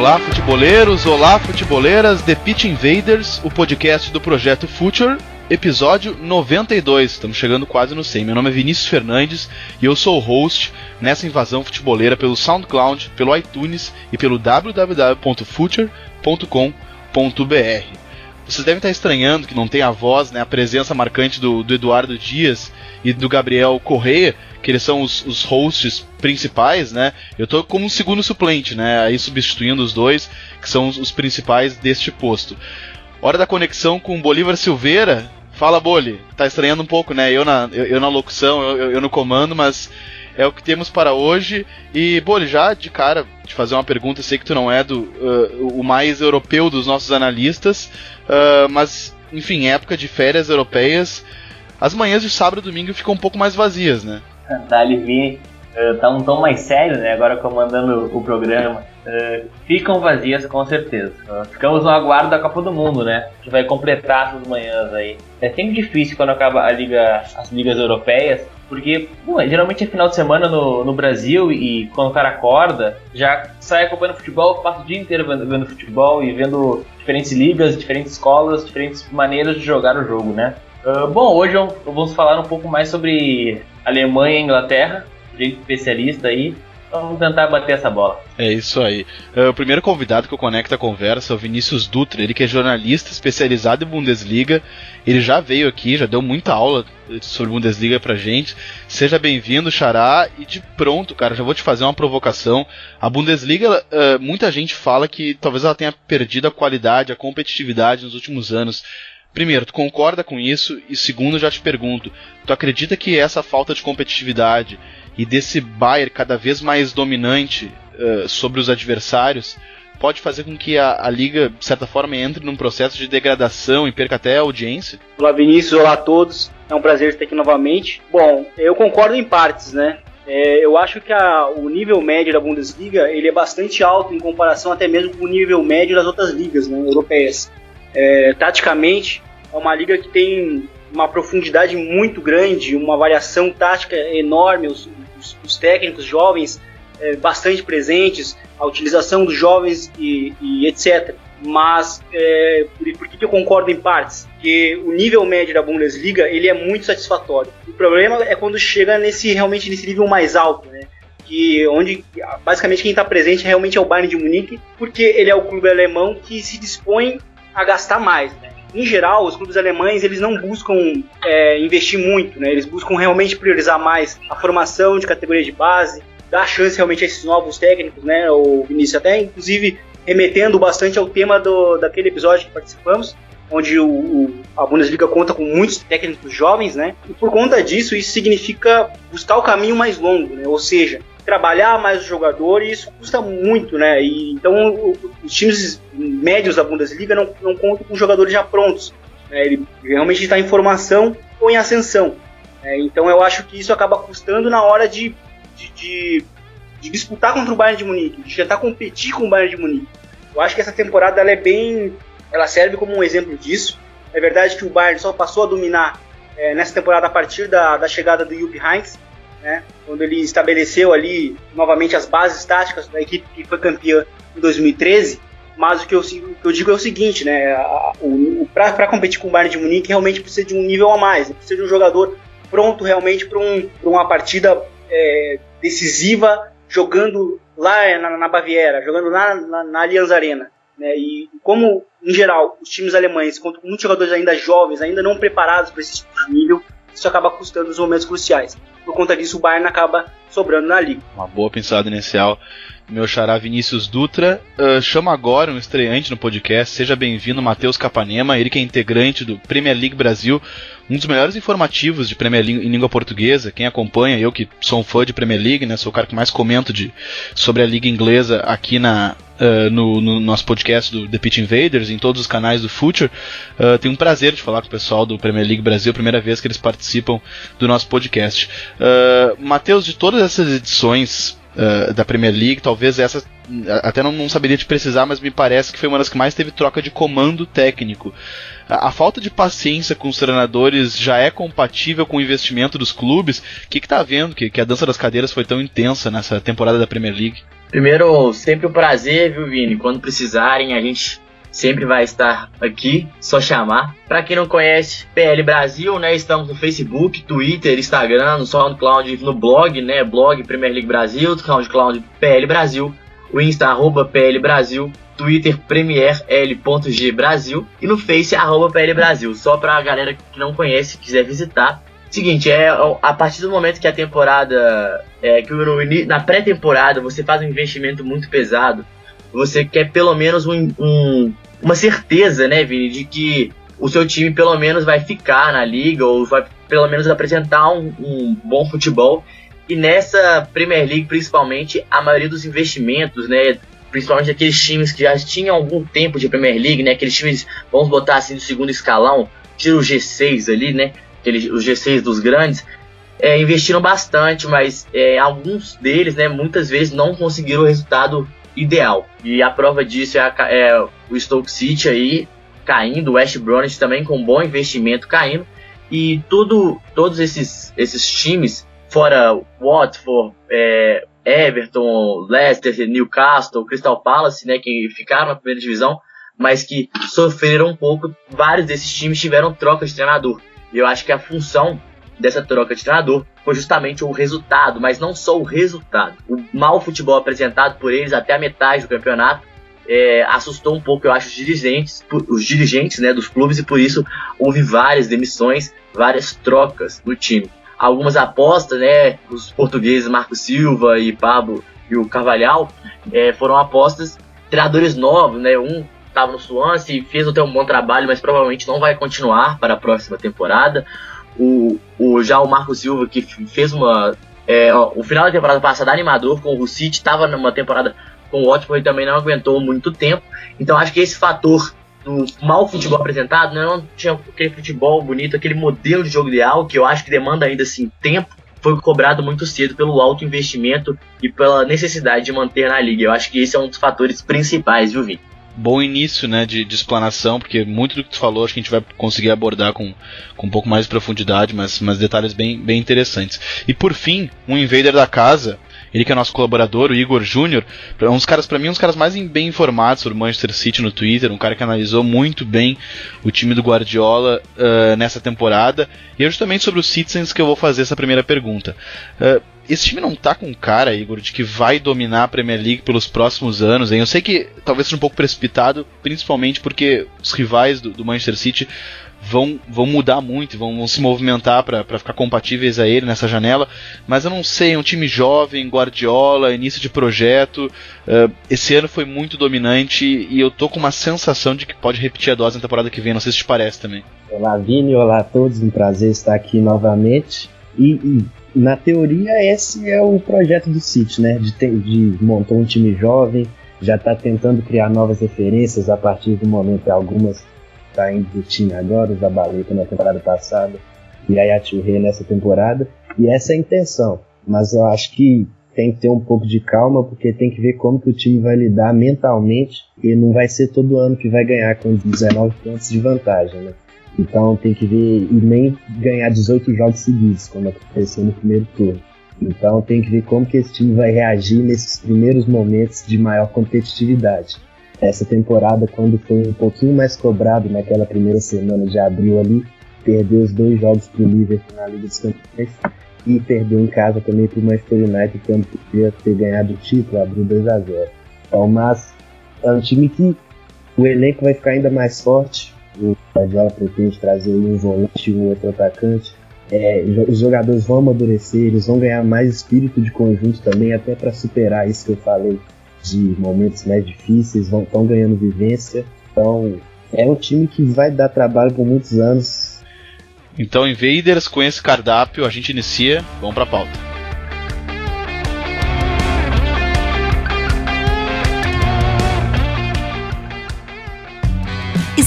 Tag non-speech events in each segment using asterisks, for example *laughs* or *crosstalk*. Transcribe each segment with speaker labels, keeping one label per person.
Speaker 1: Olá, futeboleiros! Olá, futeboleiras! The Pitch Invaders, o podcast do projeto Future, episódio 92. Estamos chegando quase no 100. Meu nome é Vinícius Fernandes e eu sou o host nessa invasão futeboleira pelo SoundCloud, pelo iTunes e pelo www.future.com.br. Vocês devem estar estranhando que não tem a voz, né, a presença marcante do, do Eduardo Dias e do Gabriel Correia, que eles são os, os hosts principais, né? Eu tô como um segundo suplente, né? Aí substituindo os dois, que são os, os principais deste posto. Hora da conexão com Bolívar Silveira. Fala, Boli. Tá estranhando um pouco, né? Eu na, eu, eu na locução, eu, eu, no comando, mas é o que temos para hoje. E, Boli, já de cara, te fazer uma pergunta, sei que tu não é do, uh, o mais europeu dos nossos analistas, Uh, mas, enfim, época de férias europeias, as manhãs de sábado e domingo ficam um pouco mais vazias, né?
Speaker 2: Dali Vini, uh, tá um tom mais sério, né? Agora comandando o programa. Uh, ficam vazias com certeza. Uh, ficamos no aguardo da Copa do Mundo, né? Que vai completar essas manhãs aí. É sempre difícil quando acaba a liga, as ligas europeias, porque bom, geralmente é final de semana no, no Brasil e quando o cara acorda, já sai acompanhando futebol, passa o dia inteiro vendo, vendo futebol e vendo diferentes ligas, diferentes escolas, diferentes maneiras de jogar o jogo, né? Uh, bom, hoje vamos falar um pouco mais sobre Alemanha e Inglaterra, gente especialista aí. Vamos tentar bater essa bola.
Speaker 1: É isso aí. Uh, o primeiro convidado que eu conecto a conversa é o Vinícius Dutra, ele que é jornalista especializado em Bundesliga. Ele já veio aqui, já deu muita aula sobre Bundesliga pra gente. Seja bem-vindo, Xará. E de pronto, cara, já vou te fazer uma provocação. A Bundesliga, uh, muita gente fala que talvez ela tenha perdido a qualidade, a competitividade nos últimos anos. Primeiro, tu concorda com isso? E segundo, já te pergunto, tu acredita que essa falta de competitividade e desse Bayern cada vez mais dominante uh, sobre os adversários pode fazer com que a, a, liga, de certa forma, entre num processo de degradação e perca até a audiência?
Speaker 3: Olá, Vinícius, olá a todos. É um prazer estar aqui novamente. Bom, eu concordo em partes, né? É, eu acho que a, o nível médio da Bundesliga ele é bastante alto em comparação até mesmo com o nível médio das outras ligas né, europeias. É, taticamente, é uma liga que tem uma profundidade muito grande, uma variação tática enorme, os, os, os técnicos jovens é, bastante presentes, a utilização dos jovens e, e etc. Mas é, por, por, que eu concordo em partes? Que o nível médio da Bundesliga ele é muito satisfatório. O problema é quando chega nesse realmente nesse nível mais alto, né? Que onde basicamente quem está presente realmente é o Bayern de Munique, porque ele é o clube alemão que se dispõe a gastar mais. Né? Em geral, os clubes alemães eles não buscam é, investir muito, né? eles buscam realmente priorizar mais a formação de categoria de base, dar chance realmente a esses novos técnicos, né? O Vinícius até inclusive remetendo bastante ao tema do, daquele episódio que participamos, onde o, o, a Bundesliga conta com muitos técnicos jovens, né? E por conta disso, isso significa buscar o caminho mais longo, né? Ou seja, trabalhar mais o jogador e isso custa muito, né? E, então os times médios da Bundesliga não, não contam com jogadores já prontos. Né? Ele realmente está em formação ou em ascensão. Né? Então eu acho que isso acaba custando na hora de, de, de, de, disputar contra o Bayern de Munique, de tentar competir com o Bayern de Munique. Eu acho que essa temporada ela é bem, ela serve como um exemplo disso. É verdade que o Bayern só passou a dominar é, nessa temporada a partir da, da chegada do Jupp Heynckes, né, quando ele estabeleceu ali novamente as bases táticas da equipe que foi campeã em 2013. Mas o que eu, o que eu digo é o seguinte, né, para competir com o Bayern de Munique realmente precisa de um nível a mais, né, precisa de um jogador pronto realmente para um, uma partida é, decisiva, jogando lá na, na Baviera, jogando lá na, na Allianz Arena. Né, e como, em geral, os times alemães contam com muitos jogadores ainda jovens, ainda não preparados para esse tipo de nível, isso acaba custando nos momentos cruciais. Por conta disso, o Bayern acaba sobrando na liga.
Speaker 1: Uma boa pensada inicial. Meu xará Vinícius Dutra. Uh, chama agora um estreante no podcast. Seja bem-vindo, Matheus Capanema. Ele que é integrante do Premier League Brasil, um dos melhores informativos de Premier League em língua portuguesa. Quem acompanha, eu que sou um fã de Premier League, né? Sou o cara que mais comento de, sobre a liga inglesa aqui na, uh, no, no, nosso podcast do The Pitch Invaders, em todos os canais do Future. Uh, tenho um prazer de falar com o pessoal do Premier League Brasil, primeira vez que eles participam do nosso podcast. Uh, Matheus, de todas essas edições uh, da Premier League, talvez essa até não, não, saberia te precisar, mas me parece que foi uma das que mais teve troca de comando técnico. A, falta de paciência com os treinadores já é compatível com o investimento dos clubes? O que está vendo que, que a dança das cadeiras foi tão intensa nessa temporada da Premier League?
Speaker 4: Primeiro, sempre um prazer, viu, Vini? Quando precisarem, a gente sempre vai estar aqui, só chamar. Para quem não conhece, PL Brasil, né? Estamos no Facebook, Twitter, Instagram, no SoundCloud, no blog, né? Blog Premier League Brasil, SoundCloud PL Brasil, o Insta arroba PL Brasil, Twitter premierl.g Brasil e no Face arroba PL Brasil. Só pra galera que não conhece quiser visitar. Seguinte, é a partir do momento que a temporada, é, que no, na pré-temporada você faz um investimento muito pesado, você quer pelo menos um, um, uma certeza, né, Vini, de que o seu time pelo menos vai ficar na liga ou vai pelo menos apresentar um, um bom futebol. E nessa Premier League, principalmente, a maioria dos investimentos, né, principalmente aqueles times que já tinham algum tempo de Premier League, né, aqueles times, vamos botar assim, do segundo escalão, tira o G6 ali, né, aqueles, os G6 dos grandes, é, investiram bastante, mas é, alguns deles, né, muitas vezes não conseguiram o resultado ideal. E a prova disso é, a, é o Stoke City aí caindo, o West Bromwich também com bom investimento caindo. E tudo, todos esses, esses times, fora Watford, é, Everton, Leicester, Newcastle, Crystal Palace, né, que ficaram na primeira divisão, mas que sofreram um pouco. Vários desses times tiveram troca de treinador. E eu acho que a função dessa troca de treinador foi justamente o resultado, mas não só o resultado. O mau futebol apresentado por eles até a metade do campeonato é, assustou um pouco, eu acho, os dirigentes, os dirigentes né, dos clubes e por isso houve várias demissões, várias trocas no time. Algumas apostas, né, os portugueses Marco Silva e Pablo e o Carvalhal é, foram apostas treinadores novos, né, um estava no Swansea e fez até um bom trabalho, mas provavelmente não vai continuar para a próxima temporada o, o, já o Marco Silva, que fez uma. É, ó, o final da temporada passada animador com o City, estava numa temporada com o Watford e também não aguentou muito tempo. Então acho que esse fator do mau futebol apresentado, né, não tinha aquele futebol bonito, aquele modelo de jogo ideal, que eu acho que demanda ainda assim tempo, foi cobrado muito cedo pelo alto investimento e pela necessidade de manter na liga. Eu acho que esse é um dos fatores principais, viu, Vini?
Speaker 1: Bom início né, de, de, explanação, porque muito do que tu falou acho que a gente vai conseguir abordar com, com um pouco mais de profundidade, mas, mas detalhes bem, bem interessantes. E por fim, um invader da casa, ele que é nosso colaborador, o Igor Júnior, uns caras para mim uns caras mais bem informados sobre Manchester City no Twitter, um cara que analisou muito bem o time do Guardiola uh, nessa temporada. E é justamente sobre os Citizens que eu vou fazer essa primeira pergunta. Uh, esse time não tá com cara, Igor, de que vai dominar a Premier League pelos próximos anos, hein? Eu sei que talvez seja um pouco precipitado, principalmente porque os rivais do, do Manchester City vão, vão mudar muito, vão, vão se movimentar para ficar compatíveis a ele nessa janela. Mas eu não sei, é um time jovem, Guardiola, início de projeto. Uh, esse ano foi muito dominante e eu tô com uma sensação de que pode repetir a dose na temporada que vem. Não sei se te parece também.
Speaker 5: Olá, Vini, olá a todos, um prazer estar aqui novamente. E, e na teoria, esse é o projeto do City, né? De, ter, de montar um time jovem, já está tentando criar novas referências a partir do momento que algumas tá indo do time agora, os da Baleta na temporada passada e a Yaturre nessa temporada. E essa é a intenção. Mas eu acho que tem que ter um pouco de calma, porque tem que ver como que o time vai lidar mentalmente, e não vai ser todo ano que vai ganhar com 19 pontos de vantagem, né? Então tem que ver e nem ganhar 18 jogos seguidos, como aconteceu no primeiro turno. Então tem que ver como que esse time vai reagir nesses primeiros momentos de maior competitividade. Essa temporada, quando foi um pouquinho mais cobrado naquela primeira semana de abril ali, perdeu os dois jogos para o Liverpool na Liga dos Campeões e perdeu em casa também para o Manchester United, quando podia ter ganhado o título, abriu 2 a 0 Então, mas é um time que o elenco vai ficar ainda mais forte, o Guardiola pretende trazer um volante e um outro atacante. É, os jogadores vão amadurecer, eles vão ganhar mais espírito de conjunto também, até para superar isso que eu falei de momentos mais difíceis, vão estão ganhando vivência. Então é um time que vai dar trabalho por muitos anos.
Speaker 1: Então, Invaders, com esse cardápio, a gente inicia. Vamos para a pauta.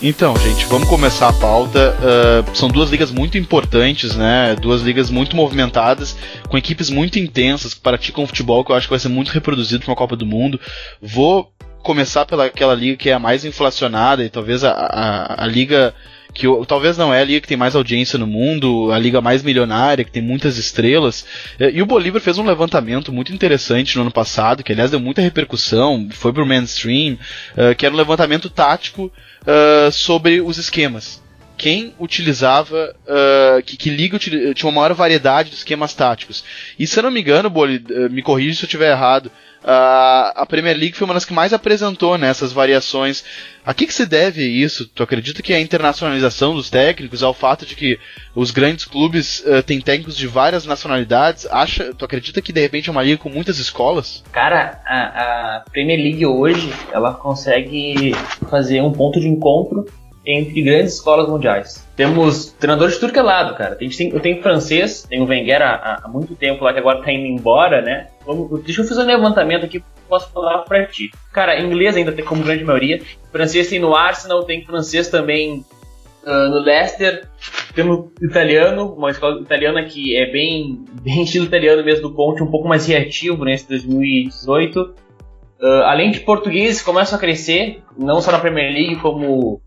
Speaker 1: Então, gente, vamos começar a pauta. Uh, são duas ligas muito importantes, né? Duas ligas muito movimentadas, com equipes muito intensas que praticam futebol, que eu acho que vai ser muito reproduzido para uma Copa do Mundo. Vou começar pela aquela liga que é a mais inflacionada e talvez a, a, a liga que talvez não é a liga que tem mais audiência no mundo, a liga mais milionária, que tem muitas estrelas. E o Bolívar fez um levantamento muito interessante no ano passado, que aliás deu muita repercussão, foi pro mainstream, uh, que era um levantamento tático uh, sobre os esquemas. Quem utilizava, uh, que, que liga tinha uma maior variedade de esquemas táticos. E se eu não me engano, Boli, me corrija se eu estiver errado, Uh, a Premier League foi uma das que mais apresentou nessas variações. A que, que se deve isso? Tu acredita que a internacionalização dos técnicos, ao fato de que os grandes clubes uh, têm técnicos de várias nacionalidades? Acha, tu acredita que de repente é uma liga com muitas escolas?
Speaker 2: Cara, a, a Premier League hoje ela consegue fazer um ponto de encontro entre grandes escolas mundiais. Temos treinadores de tudo que é lado, cara. Tem, tem, eu tenho francês, tenho o Wenger há, há, muito tempo lá, que agora tá indo embora, né? Vamos, deixa eu fazer um levantamento aqui, posso falar pra ti. Cara, inglês ainda tem como grande maioria. Francês tem no Arsenal, tem francês também uh, no Leicester. Temos italiano, uma escola italiana que é bem, *laughs* bem estilo italiano mesmo do Conte, um pouco mais reativo nesse 2018. Uh, além de portugueses começam a crescer, não só na Premier League, como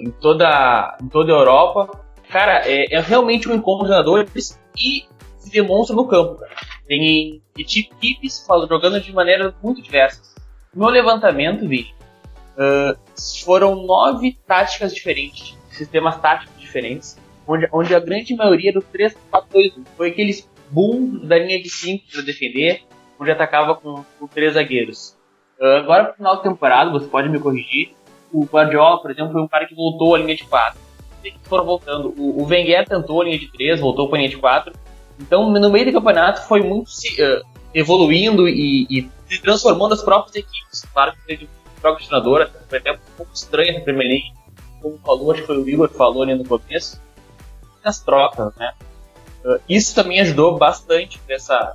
Speaker 2: em, toda, em toda a Europa. Cara, é, é realmente um encontro de jogadores e se demonstra no campo. Cara. Tem equipes jogando de maneiras muito diversas. No levantamento, vi, uh, foram nove táticas diferentes, sistemas táticos diferentes, onde, onde a grande maioria do 3-4-2 foi aqueles boom da linha de 5 para defender, onde atacava com, com três zagueiros. Uh, agora, no final da temporada, você pode me corrigir, o Guardiola, por exemplo, foi um cara que voltou à linha de 4. Eles foram voltando. O, o Wenger tentou a linha de 3, voltou para a linha de 4. Então, no meio do campeonato, foi muito se, uh, evoluindo e, e, se transformando as próprias equipes. Claro que teve troca de treinador, foi até um pouco estranho essa Premier League. Como falou, acho que foi o Igor que falou ali no começo. As trocas, né? Uh, isso também ajudou bastante nessa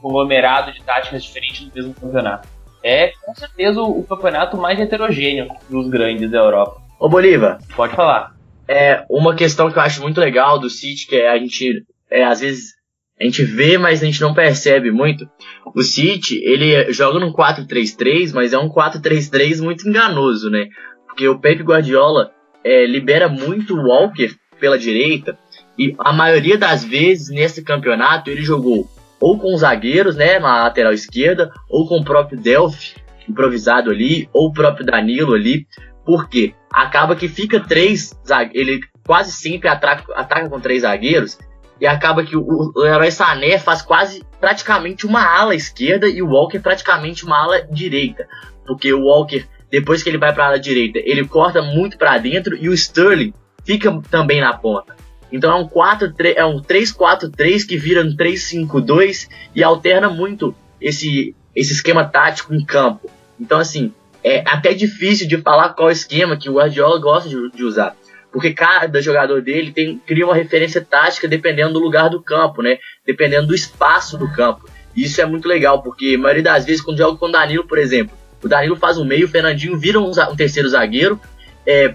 Speaker 2: conglomerado de táticas diferentes no mesmo campeonato é com certeza o, campeonato mais heterogêneo dos grandes da Europa.
Speaker 4: Ô Bolívar.
Speaker 2: Pode falar.
Speaker 4: É uma questão que eu acho muito legal do City, que é a gente, é, às vezes, a gente vê, mas a gente não percebe muito. O City, ele joga num 4-3-3, mas é um 4-3-3 muito enganoso, né? Porque o Pep Guardiola é, libera muito o Walker pela direita, e a maioria das vezes nesse campeonato ele jogou ou com zagueiros, né, na lateral esquerda, ou com o próprio Delphi improvisado ali, ou o próprio Danilo ali, porque acaba que fica três ele quase sempre ataca, ataca com três zagueiros e acaba que o, o Herói Sané faz quase praticamente uma ala esquerda e o Walker praticamente uma ala direita, porque o Walker depois que ele vai para a ala direita ele corta muito para dentro e o Sterling fica também na ponta. Então é um 4, 3, é um 3-4-3 que vira um 3-5-2 e alterna muito esse, esse esquema tático em campo. Então, assim, é até difícil de falar qual esquema que o Guardiola gosta de, de usar. Porque cada jogador dele tem, cria uma referência tática dependendo do lugar do campo, né? Dependendo do espaço do campo. E isso é muito legal, porque a maioria das vezes, quando joga com o Danilo, por exemplo, o Danilo faz um meio, o Fernandinho vira um, um terceiro zagueiro, é,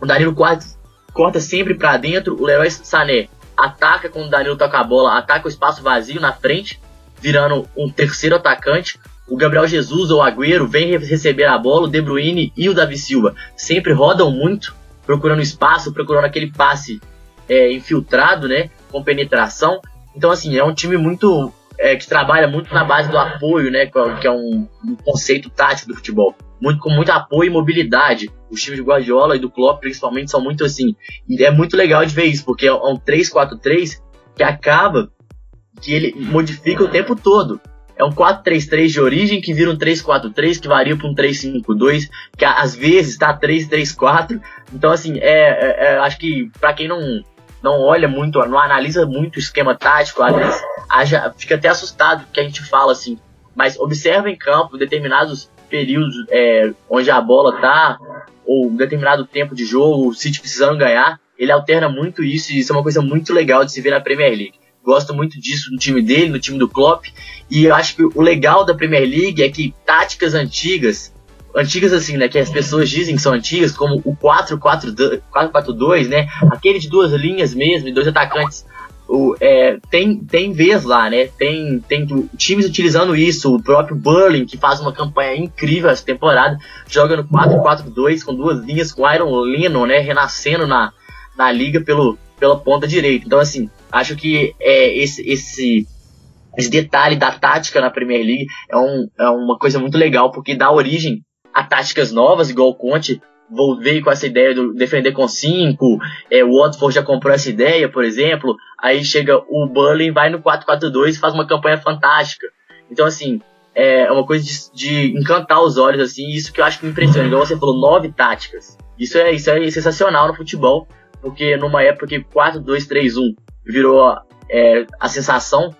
Speaker 4: o Danilo quase corta sempre para dentro. O Leroy Sané ataca quando o Danilo toca a bola, ataca o espaço vazio na frente, virando um terceiro atacante. O Gabriel Jesus ou Agüero vem receber a bola, o De Bruyne e o Davi Silva sempre rodam muito, procurando espaço, procurando aquele passe é, infiltrado, né, com penetração. Então, assim, é um time muito é, que trabalha muito na base do apoio, né, que é um, um conceito tático do futebol muito, com muito apoio e mobilidade. Os times de Guardiola e do Klopp, principalmente, são muito assim. E é muito legal de ver isso, porque é um 3-4-3 que acaba que ele modifica o tempo todo. É um 4-3-3 de origem que vira um 3-4-3, que varia para um 3-5-2, que às vezes está 3-3-4. Então, assim, é, é, é, acho que para quem não, não olha muito, não analisa muito o esquema tático, às vezes haja, fica até assustado que a gente fala assim, mas observa em campo determinados períodos é, onde a bola tá, ou determinado tempo de jogo, o City precisando ganhar, ele alterna muito isso e isso é uma coisa muito legal de se ver na Premier League. Gosto muito disso no time dele, no time do Klopp, e eu acho que o legal da Premier League é que táticas antigas, assim, né, que as pessoas dizem que são antigas, como o 4-4-2, né, aquele de duas linhas mesmo, dois atacantes o, é, tem, tem vez lá, né? Tem, tem times utilizando isso. O próprio Burling, que faz uma campanha incrível essa temporada, joga no 4-4-2 com duas linhas, com Iron Lennon, né? Renascendo na, na liga pelo, pela ponta direita. Então, assim, acho que é, esse, esse, esse detalhe da tática na Premier League é, um, é uma coisa muito legal, porque dá origem a táticas novas, igual o Conte veio com essa ideia de defender com 5, é, o Watford já comprou essa ideia, por exemplo, aí chega o Burnley, vai no 4-4-2 e faz uma campanha fantástica. Então, assim, é uma coisa de, de, encantar os olhos, assim, isso que eu acho que me impressiona. Igual você falou, nove táticas. Isso é, isso é sensacional no futebol, porque numa época que 4-2-3-1 virou é, a sensação,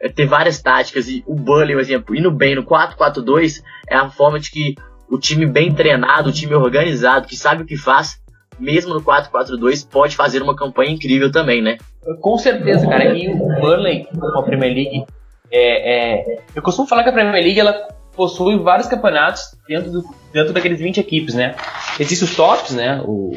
Speaker 4: é, ter várias táticas, e o Burnley, por exemplo, indo bem no 4-4-2, é a forma de que o time bem treinado, o time organizado, que sabe o que faz, mesmo no 4-4-2, pode fazer uma campanha incrível também, né?
Speaker 2: Com certeza, cara. E o Burnley, com a Premier League, é, é, eu costumo falar que a Premier League ela possui vários campeonatos dentro, do, dentro daqueles 20 equipes, né? Existem os tops, né? O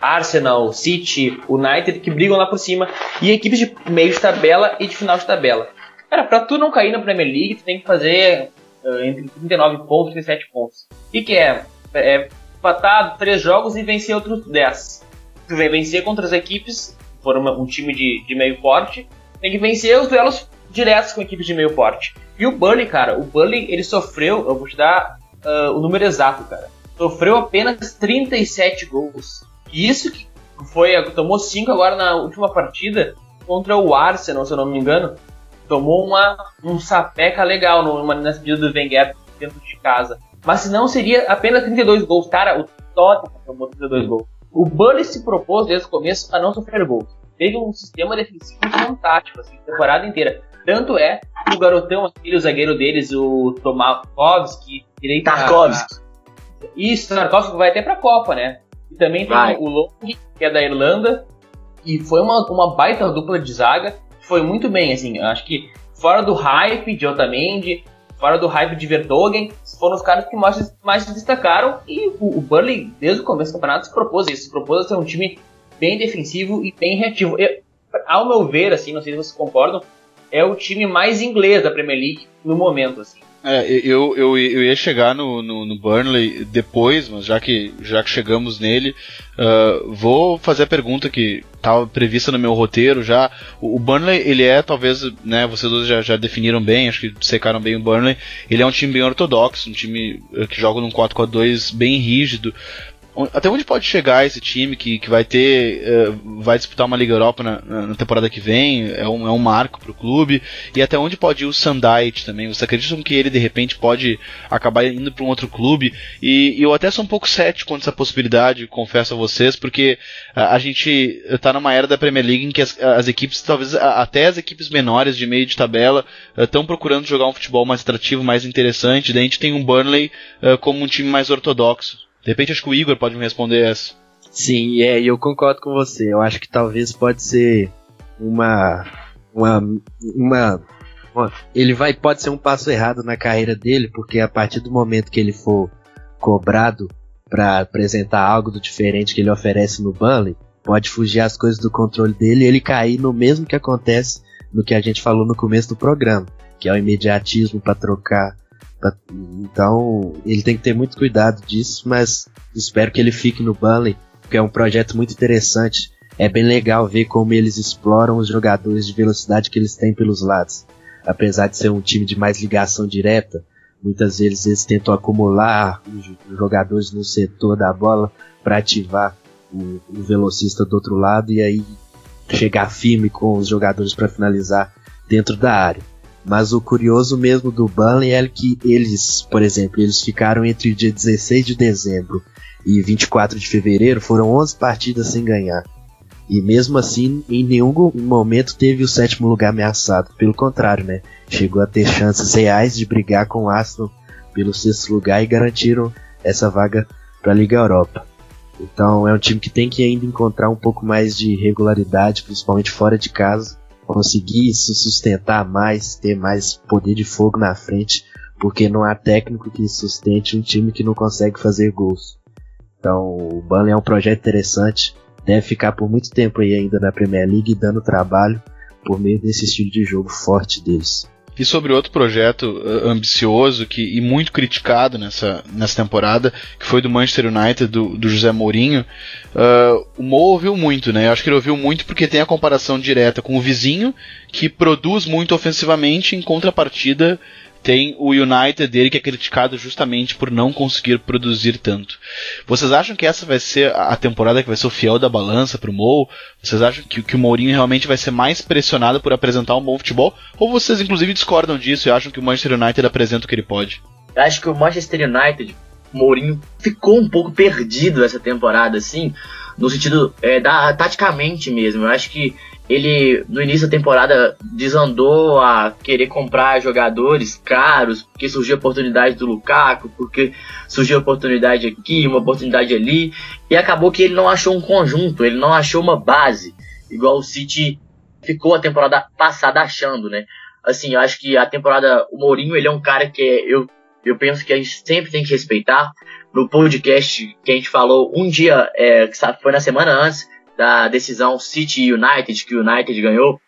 Speaker 2: Arsenal, City, United, que brigam lá por cima, e equipes de meio de tabela e de final de tabela. Cara, pra tu não cair na Premier League, tu tem que fazer uh, entre 39 pontos e 37 pontos. E que é, é empatar três jogos e vencer outros 10. Tu vai vencer contra as equipes, for uma, um time de, de meio porte, tem que vencer os duelos diretos com equipes de meio porte. E o Bully, cara, o Bully ele sofreu, eu vou te dar uh, o número exato, cara. Sofreu apenas 37 gols. E isso que foi, tomou 5 agora na última partida contra o Arsenal, se eu não me engano tomou uma, um sapeca legal numa, nessa medida do Wenger dentro de casa. Mas se não, seria apenas 32 gols. Cara, o Tottenham tomou 32 gols. O Bully se propôs desde o começo a não sofrer gols. Teve um sistema defensivo fantástico, assim, a temporada inteira. Tanto é que o garotão, aquele, o zagueiro deles, o Tomakovski, direito
Speaker 4: Tarkovsky.
Speaker 2: Isso, Tarkovsky vai até pra Copa, né? E também tem vai. o Long, que é da Irlanda. E foi uma, uma baita dupla de zaga foi muito bem, assim, acho que fora do hype de Otamendi, fora do hype de Vertogen, foram os caras que mais, mais se destacaram e o, o Burnley, desde o começo do campeonato, se propôs isso, se propôs a ser um time bem defensivo e bem reativo. Eu, ao meu ver, assim, não sei se vocês concordam, é o time mais inglês da Premier League no momento, assim.
Speaker 1: É, eu, eu, eu ia chegar no, no, no, Burnley depois, mas já que, já que chegamos nele, uh, vou fazer a pergunta que estava prevista no meu roteiro já. O, o, Burnley, ele é, talvez, né, vocês dois já, já definiram bem, acho que secaram bem o Burnley. Ele é um time bem ortodoxo, um time uh, que joga num 4-4-2 bem rígido, até onde pode chegar esse time que, que vai ter. Uh, vai disputar uma Liga Europa na, na, temporada que vem? É um, é um marco para o clube. E até onde pode ir o Sandite também? Vocês acreditam que ele de repente pode acabar indo para um outro clube? E, e, eu até sou um pouco cético quanto essa possibilidade, confesso a vocês, porque a, a gente está numa era da Premier League em que as, as equipes, talvez até as equipes menores de meio de tabela, estão uh, procurando jogar um futebol mais atrativo, mais interessante. Daí a gente tem um Burnley uh, como um time mais ortodoxo. De repente acho que o Igor pode me responder essa.
Speaker 5: Sim, é, eu concordo com você. Eu acho que talvez pode ser uma uma, uma, ele vai pode ser um passo errado na carreira dele, porque a partir do momento que ele for cobrado para apresentar algo do diferente que ele oferece no Burnley, pode fugir as coisas do controle dele e ele cair no mesmo que acontece no que a gente falou no começo do programa, que é o imediatismo para trocar então ele tem que ter muito cuidado disso, mas espero que ele fique no Burnley, porque é um projeto muito interessante. É bem legal ver como eles exploram os jogadores de velocidade que eles têm pelos lados. Apesar de ser um time de mais ligação direta, muitas vezes eles tentam acumular os jogadores no setor da bola para ativar o, o velocista do outro lado e aí chegar firme com os jogadores para finalizar dentro da área. Mas o curioso mesmo do Burnley é que eles, por exemplo, eles ficaram entre o dia 16 de dezembro e 24 de fevereiro, foram 11 partidas sem ganhar. E mesmo assim, em nenhum momento teve o sétimo lugar ameaçado. Pelo contrário, né? Chegou a ter chances reais de brigar com o Arsenal pelo sexto lugar e garantiram essa vaga para a Liga Europa. Então é um time que tem que ainda encontrar um pouco mais de regularidade, principalmente fora de casa, conseguir se sustentar mais, ter mais poder de fogo na frente, porque não há técnico que sustente um time que não consegue fazer gols. Então o Burnley é um projeto interessante, deve ficar por muito tempo aí ainda na Premier League dando trabalho por meio desse estilo de jogo forte deles.
Speaker 1: E sobre outro projeto uh, ambicioso que, e muito criticado nessa, nessa temporada, que foi do Manchester United, do, do José Mourinho, uh, o Mo ouviu muito, né? Eu acho que ele ouviu muito porque tem a comparação direta com o vizinho, que produz muito ofensivamente, em contrapartida tem o United dele que é criticado justamente por não conseguir produzir tanto. Vocês acham que essa vai ser a temporada que vai ser o fiel da balança pro Mou? Vocês acham que, que o Mourinho realmente vai ser mais pressionado por apresentar um bom futebol? Ou vocês inclusive discordam disso e acham que o Manchester United apresenta o que ele pode?
Speaker 4: Eu acho que o Manchester United, Mourinho, ficou um pouco perdido essa temporada, assim, no sentido é, da taticamente mesmo. Eu acho que ele no início da temporada desandou a querer comprar jogadores caros, porque surgiu a oportunidade do Lukaku, porque surgiu a oportunidade aqui, uma oportunidade ali, e acabou que ele não achou um conjunto, ele não achou uma base, igual o City ficou a temporada passada achando, né? Assim, eu acho que a temporada, o Mourinho, ele é um cara que eu, eu penso que a gente sempre tem que respeitar. No podcast que a gente falou um dia, é, foi na semana antes, da decisão City United, que o United ganhou,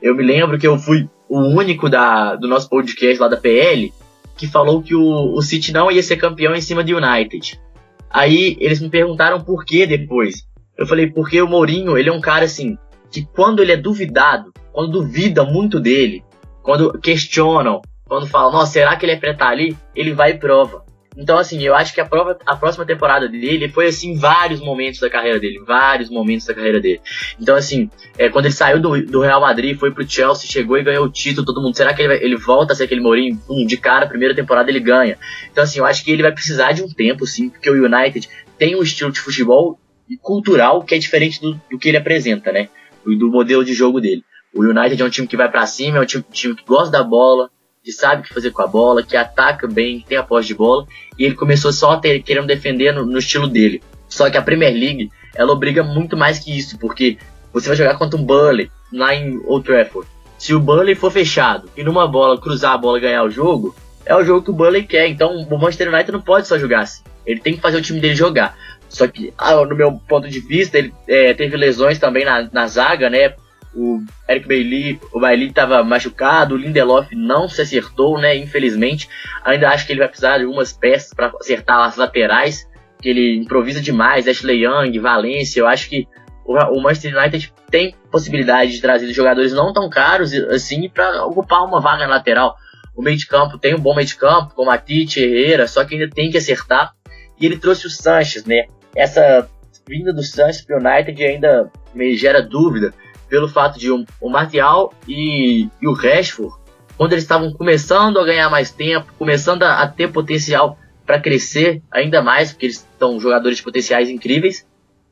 Speaker 4: eu me lembro que eu fui o único da, do nosso podcast lá da PL que falou que o, o City não ia ser campeão em cima do United. Aí eles me perguntaram por que depois. Eu falei, porque o Mourinho, ele é um cara assim, que quando ele é duvidado, quando duvida muito dele, quando questionam, quando falam, nossa, será que ele é pra estar ali? Ele vai e prova. Então, assim, eu acho que a, prova, a próxima temporada dele foi, assim, vários momentos da carreira dele. Vários momentos da carreira dele. Então, assim, é, quando ele saiu do, do Real Madrid, foi pro Chelsea, chegou e ganhou o título, todo mundo, será que ele, ele volta a ser aquele Mourinho? Pum, de cara, primeira temporada ele ganha. Então, assim, eu acho que ele vai precisar de um tempo, sim, porque o United tem um estilo de futebol cultural que é diferente do, do que ele apresenta, né? Do modelo de jogo dele. O United é um time que vai para cima, é um time, time que gosta da bola, que sabe o que fazer com a bola, que ataca bem, que tem a posse de bola, e ele começou só ter, querendo defender no, no, estilo dele. Só que a Premier League, ela obriga muito mais que isso, porque você vai jogar contra um Burnley lá em Old Trafford. Se o Burnley for fechado e numa bola cruzar a bola e ganhar o jogo, é o jogo que o Burnley quer. Então o Manchester United não pode só jogar assim. Ele tem que fazer o time dele jogar. Só que, ah, no meu ponto de vista, ele é, teve lesões também na, na zaga, né? O Eric Bailey, o Bailey estava machucado, o Lindelof não se acertou, né? Infelizmente, ainda acho que ele vai precisar de algumas peças para acertar as laterais, que ele improvisa demais, Ashley Young, Valência, eu acho que o Manchester United tem possibilidade de trazer jogadores não tão caros assim para ocupar uma vaga lateral. O meio de campo tem um bom meio de campo, como a Tite, Herrera, só que ainda tem que acertar. E ele trouxe o Sanches, né? Essa vinda do Sanches para o United ainda me gera dúvida pelo fato de o Martial e, e, o Rashford, quando eles estavam começando a ganhar mais tempo, começando a, a ter potencial para crescer ainda mais, porque eles são jogadores potenciais incríveis,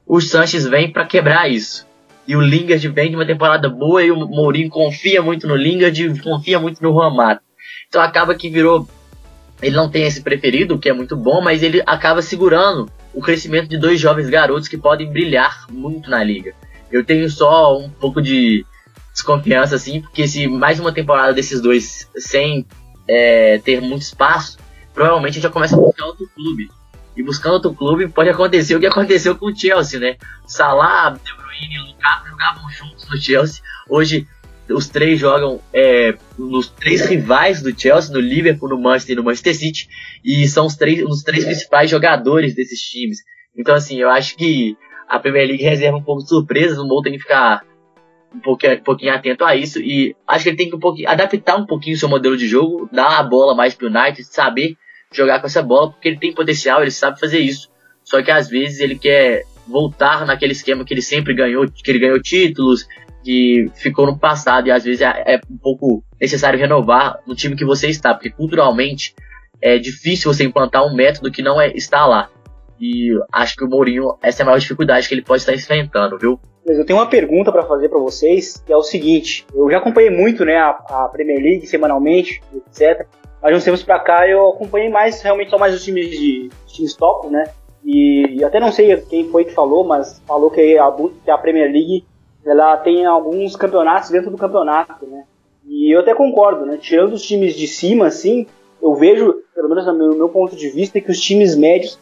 Speaker 4: o Sanches vem para quebrar isso. E o Lingard vem de uma temporada boa e o Mourinho confia muito no Lingard confia muito no Juan Mata. Então acaba que virou. Ele não tem esse preferido, o que é muito bom, mas ele acaba segurando o crescimento de dois jovens garotos que podem brilhar muito na liga. Eu tenho só um pouco de desconfiança, assim, porque se mais uma temporada desses dois sem é, ter muito espaço, provavelmente a gente já começa a buscar outro clube. E buscando outro clube pode acontecer o que aconteceu com o Chelsea, né? Salah, De Bruyne e Lukaku jogavam juntos no Chelsea. Hoje os três jogam é, nos três rivais do Chelsea, no Liverpool, no Manchester e no Manchester City, e são os três, os três principais jogadores desses times. Então, assim, eu acho que a Premier League reserva um pouco de surpresas, o Mo tem que ficar um pouquinho, um pouquinho atento a isso e acho que ele tem que um adaptar um pouquinho o seu modelo de jogo, dar a bola mais pro United, saber jogar com essa bola, porque ele tem potencial, ele sabe fazer isso. Só que às vezes ele quer voltar naquele esquema que ele sempre ganhou, que ele ganhou títulos, que ficou no passado e às vezes é, é um pouco necessário renovar no time que você está, porque culturalmente é difícil você implantar um método que não é, está lá. E acho que o Mourinho, essa é a maior dificuldade que ele pode estar enfrentando, viu?
Speaker 3: eu tenho uma pergunta para fazer para vocês, que é o seguinte: eu já acompanhei muito, né, a, a Premier League semanalmente, etc. Mas uns tempos para cá eu acompanhei mais, realmente só mais os times de os times top, né? E até não sei quem foi que falou, mas falou que a, que a Premier League ela tem alguns campeonatos dentro do campeonato, né? E eu até concordo, né? Tirando os times de cima, assim, eu vejo, pelo menos no meu, meu ponto de vista, que os times médios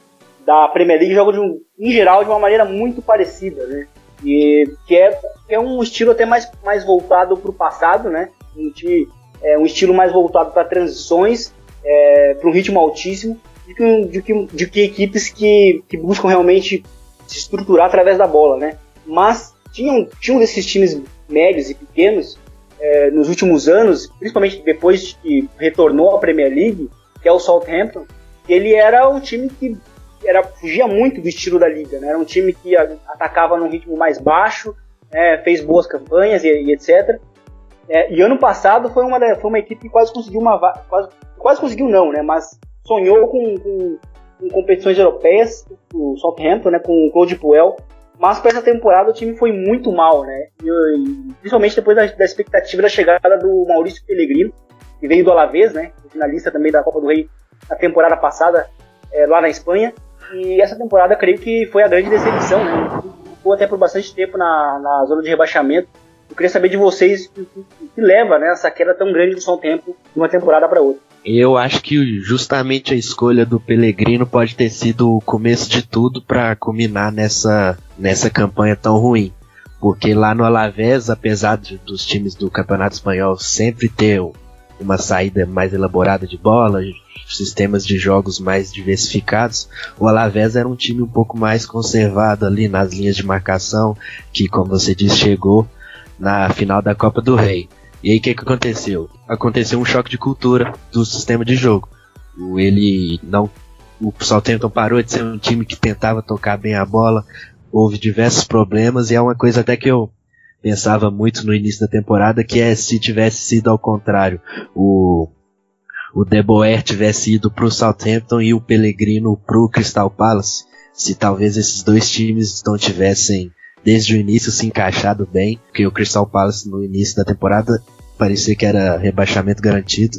Speaker 3: da Premier League jogam, um, em geral, de uma maneira muito parecida, né? E que é, que é um estilo até mais, mais voltado para o passado, né? Um, time, é, um estilo mais voltado para transições, é, para um ritmo altíssimo, de que, de que, de que equipes que, que buscam realmente se estruturar através da bola, né? Mas tinham, tinham desses times médios e pequenos é, nos últimos anos, principalmente depois que retornou à Premier League, que é o Southampton, ele era um time que era, fugia muito do estilo da liga, né? Era um time que atacava num ritmo mais baixo, é, fez boas campanhas e, e etc. É, e ano passado foi uma, foi uma equipe que quase conseguiu uma quase, quase conseguiu não, né? Mas sonhou com, com, com competições europeias, o Southampton, né? Com o Claude Puel. Mas para essa temporada o time foi muito mal, né? E, e, principalmente depois da, da, expectativa da chegada do Maurício Pellegrino, que veio do Alavés, né? Finalista também da Copa do Rei na temporada passada é, lá na Espanha. E essa temporada creio que foi a grande decepção, né? Ficou até por bastante tempo na, na zona de rebaixamento. Eu queria saber de vocês o que, leva né, essa queda tão grande do São Tempo de uma temporada para outra.
Speaker 5: Eu acho que justamente a escolha do Pellegrino pode ter sido o começo de tudo para culminar nessa, nessa campanha tão ruim. Porque lá no Alavés, apesar de, dos times do Campeonato Espanhol sempre ter uma saída mais elaborada de bola, sistemas de jogos mais diversificados, o Alavés era um time um pouco mais conservado ali nas linhas de marcação, que como você disse chegou na final da Copa do Rei. E aí o que, que aconteceu? Aconteceu um choque de cultura do sistema de jogo. Ele não o Southampton parou de ser um time que tentava tocar bem a bola, houve diversos problemas e é uma coisa até que eu pensava muito no início da temporada que é se tivesse sido ao contrário, o o De Boer tivesse ido pro Southampton e o Pellegrino pro Crystal Palace, se talvez esses dois times não tivessem desde o início se encaixado bem, porque o Crystal Palace no início da temporada parecia que era rebaixamento garantido,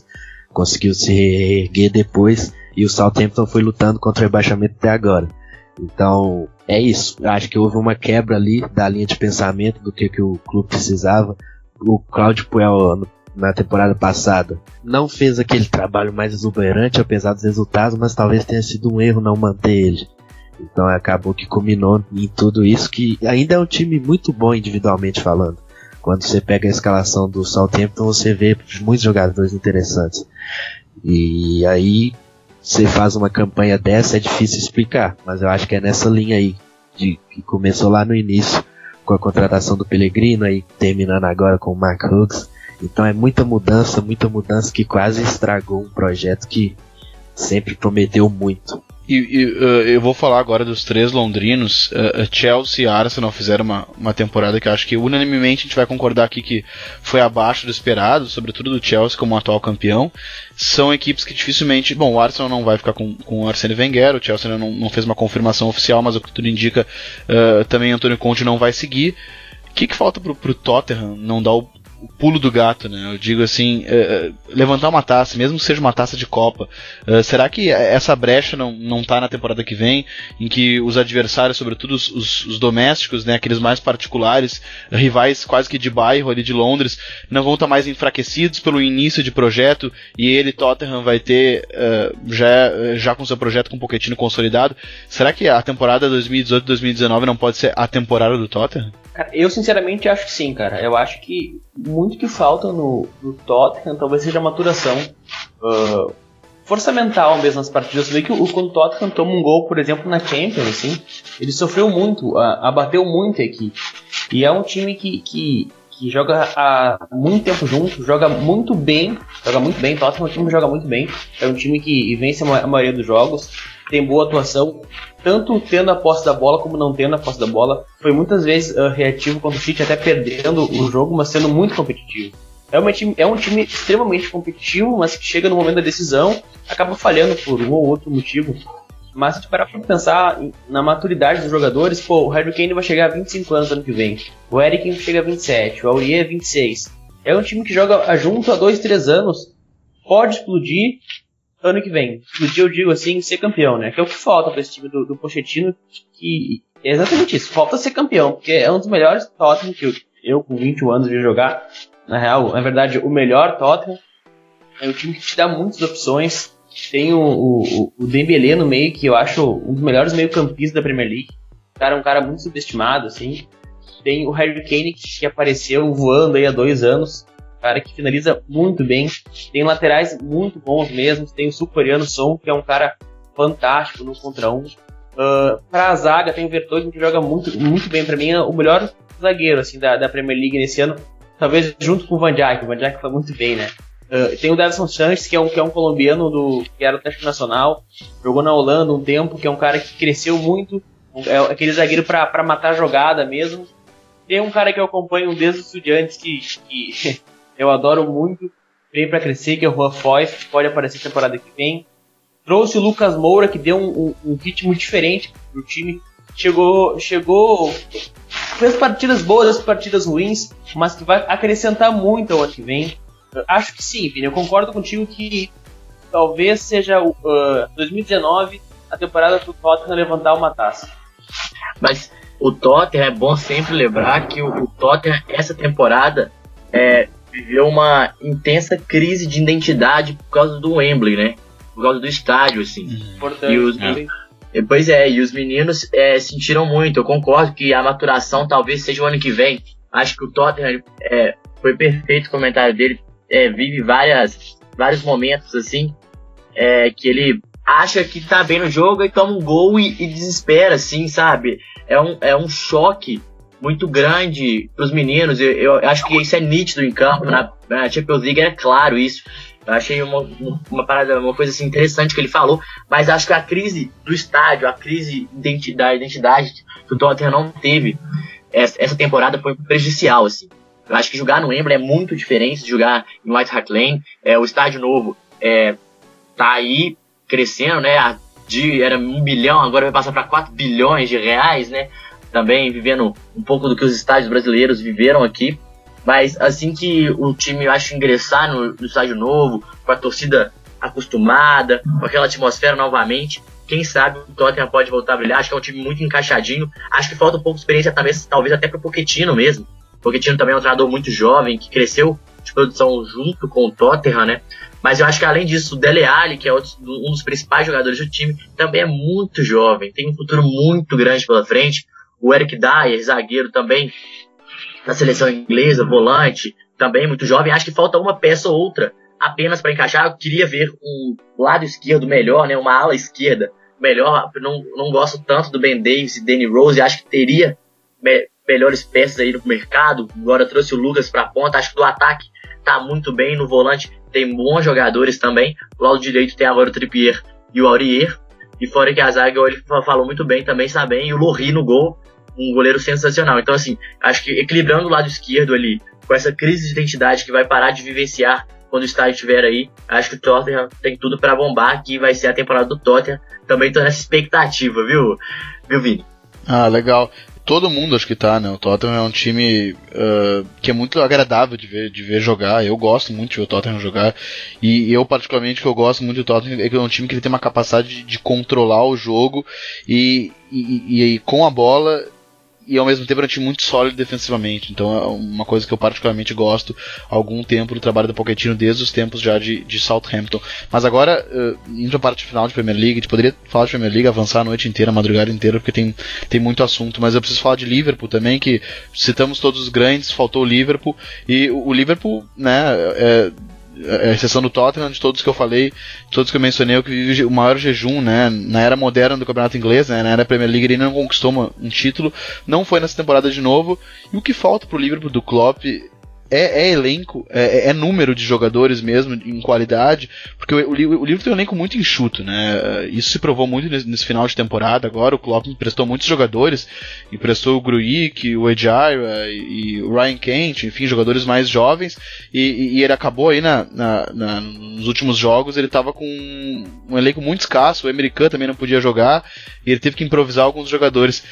Speaker 5: conseguiu se reerguer depois e o Southampton foi lutando contra o rebaixamento até agora. Então, é isso. Acho que houve uma quebra ali da linha de pensamento do que, que o clube precisava. O Claudio Puel na temporada passada não fez aquele trabalho mais exuberante apesar dos resultados, mas talvez tenha sido um erro não manter ele. Então acabou que culminou em tudo isso, que ainda é um time muito bom individualmente falando. Quando você pega a escalação do Southampton, você vê muitos jogadores interessantes. E aí você faz uma campanha dessa, é difícil explicar, mas eu acho que é nessa linha aí, de, que começou lá no início, com a contratação do Pellegrino, aí terminando agora com o Mark Hughes. Então é muita mudança, muita mudança que quase estragou um projeto que sempre prometeu muito.
Speaker 1: E, e uh, eu vou falar agora dos três londrinos. Uh, Chelsea e Arsenal fizeram uma, uma temporada que acho que unanimemente a gente vai concordar aqui que foi abaixo do esperado, sobretudo do Chelsea como atual campeão. São equipes que dificilmente. Bom, o Arsenal não vai ficar com, com o Arsene Wenger, o Chelsea não, não fez uma confirmação oficial, mas o que tudo indica uh, também Antônio Conte não vai seguir. O que, que falta pro, pro Tottenham não dar o o pulo do gato, né? Eu digo assim, uh, levantar uma taça, mesmo que seja uma taça de Copa. Uh, será que essa brecha não, não tá na temporada que vem, em que os adversários, sobretudo os, os, os domésticos, né, aqueles mais particulares, rivais quase que de bairro ali de Londres, não vão estar tá mais enfraquecidos pelo início de projeto e ele, Tottenham, vai ter já, já com seu projeto com um Pochettino consolidado? Será que a temporada 2018-2019 não pode ser a temporada do Tottenham?
Speaker 2: Eu sinceramente acho que sim, cara. Eu acho que muito que falta no, no Tottenham talvez seja maturação. Uh, força mental mesmo nas partidas. Você vê que o, quando o Tottenham toma um gol, por exemplo, na Champions, assim, ele sofreu muito, abateu muito a equipe. E é um time que, que, que joga há muito tempo junto, joga muito bem, joga muito bem. Tottenham é um time que joga muito bem. É um time que vence a maioria dos jogos, tem boa atuação tanto tendo a posse da bola como não tendo a posse da bola. Foi muitas vezes uh, reativo contra o City, até perdendo o jogo, mas sendo muito competitivo. É, uma time, é um time extremamente competitivo, mas que chega no momento da decisão, acaba falhando por um ou outro motivo. Mas se parar pra pensar na maturidade dos jogadores, pô, o Harry Kane vai chegar a 25 anos ano que vem. O Eric chega a 27, o Aurier 26. É um time que joga junto há 2, 3 anos, pode explodir ano que vem. Explodir, eu digo assim, ser campeão, né? Que é o que falta para esse time do, do Pochettino, que é exatamente isso. Falta ser campeão, porque é um dos melhores Tottenham que eu, eu com 21 anos vi jogar. Na real, na verdade, o melhor Tottenham. É um time que te dá muitas opções. Tem o, o, o Dembélé no meio, que eu acho um dos melhores meio-campistas da Premier League. Cara é um cara muito subestimado, assim. Tem o Harry Kane, que apareceu voando aí há dois anos. Cara que finaliza muito bem. Tem laterais muito bons mesmo. Tem o sul-coreano Son, que é um cara fantástico no contra um. Uh, pra zaga, tem o Vertonghen que joga muito, muito bem. Para mim, é o melhor zagueiro assim da, da Premier League nesse ano. Talvez junto com o Van Dijk. O Van Dijk foi muito bem, né? Uh, tem o Davison Sanchez, que é um, que é um colombiano do, que era do Atlético Nacional, jogou na Holanda um tempo, que é um cara que cresceu muito, é aquele zagueiro para matar a jogada mesmo. Tem um cara que eu acompanho desde os estudiantes que, que *laughs* eu adoro muito, veio para crescer, que é o Juan Foyt, que pode aparecer temporada que vem. Trouxe o Lucas Moura, que deu um, um, um ritmo diferente pro time. Chegou, chegou, fez partidas boas, partidas ruins, mas que vai acrescentar muito ao ano que vem. Acho que sim, Vini. Eu concordo contigo que talvez seja uh, 2019 a temporada do Tottenham levantar uma taça.
Speaker 4: Mas o Tottenham é bom sempre lembrar que o, o Tottenham essa temporada é, viveu uma intensa crise de identidade por causa do Wembley, né? Por causa do estádio, assim.
Speaker 2: Importante.
Speaker 4: E os, é. Pois é, e os meninos é, sentiram muito. Eu concordo que a maturação talvez seja o ano que vem. Acho que o Tottenham é, foi perfeito o comentário dele é, vive várias, vários momentos assim, é, que ele acha que tá bem no jogo e toma um gol e, e desespera, assim, sabe? É um, é um choque muito grande pros meninos. Eu, eu acho que isso é nítido em campo. Na, na Champions League é claro isso. Eu achei uma, uma parada, uma coisa assim interessante que ele falou, mas acho que a crise do estádio, a crise da identidade que o Tottenham não teve essa temporada foi prejudicial, assim. Eu acho que jogar no Wembley é muito diferente de jogar em White Hart Lane. É, o estádio novo é, tá aí crescendo, né? De, era um bilhão, agora vai passar para 4 bilhões de reais, né? Também vivendo um pouco do que os estádios brasileiros viveram aqui. Mas assim que o time, eu acho, ingressar no, no estádio novo, com a torcida acostumada, com aquela atmosfera novamente, quem sabe o Tottenham pode voltar a brilhar. Acho que é um time muito encaixadinho. Acho que falta um pouco de experiência, talvez, talvez até pro Pochettino mesmo. Pochettino também é um treinador muito jovem, que cresceu de produção junto com o Tottenham, né? Mas eu acho que além disso, o Dele Alli, que é um dos principais jogadores do time, também é muito jovem, tem um futuro muito grande pela frente. O Eric Dyer, zagueiro também da seleção inglesa, volante, também muito jovem. Acho que falta uma peça ou outra apenas para encaixar. Eu queria ver um lado esquerdo melhor, né? Uma ala esquerda melhor. Não, não gosto tanto do Ben Davis e Danny Rose. Acho que teria melhores peças aí no mercado. Agora trouxe o Lucas para a ponta. Acho que do ataque tá muito bem. No volante tem bons jogadores também. Do lado direito tem agora o Trippier e o Aurier. E fora que a zaga ele falou muito bem também, está bem. E o Lorri no gol, um goleiro sensacional. Então, assim, acho que equilibrando o lado esquerdo ali, com essa crise de identidade que vai parar de vivenciar quando o estádio estiver aí, acho que o Tottenham tem tudo para bombar, que vai ser a temporada do Tottenham. Também tô nessa expectativa, viu, viu Vini?
Speaker 1: Ah, legal todo mundo acho que tá, né? O Tottenham é um time uh, que é muito agradável de ver, de ver jogar. Eu gosto muito de ver o Tottenham jogar. E eu, particularmente, que eu gosto muito do Tottenham é que é um time que tem uma capacidade de, de controlar o jogo e, e, e, e com a bola e ao mesmo tempo é um time muito sólido defensivamente. Então é uma coisa que eu particularmente gosto há algum tempo do trabalho do Pochettino, desde os tempos já de, de Southampton. Mas agora, uh, indo a parte final de Premier League, a gente poderia falar de Premier League, avançar a noite inteira, a madrugada inteira, porque tem, tem muito assunto. Mas eu preciso falar de Liverpool também, que citamos todos os grandes, faltou o Liverpool. E o, o Liverpool, né, é, a exceção do Tottenham, de todos que eu falei, todos que eu mencionei, o que vive o maior jejum, né, na era moderna do campeonato inglês, né, na era Premier League, ele não conquistou um título, não foi nessa temporada de novo, e o que falta pro Liverpool do Klopp é, é elenco, é, é, número de jogadores mesmo, em qualidade, porque o, o, o livro tem um elenco muito enxuto, né? Isso se provou muito nesse, nesse final de temporada. Agora o Klopp emprestou muitos jogadores, emprestou o Gruik, o Edira e o Ryan Kent, enfim, jogadores mais jovens, e, e ele acabou aí na, na, na, nos últimos jogos, ele estava com um elenco muito escasso, o americano também não podia jogar, e ele teve que improvisar alguns jogadores.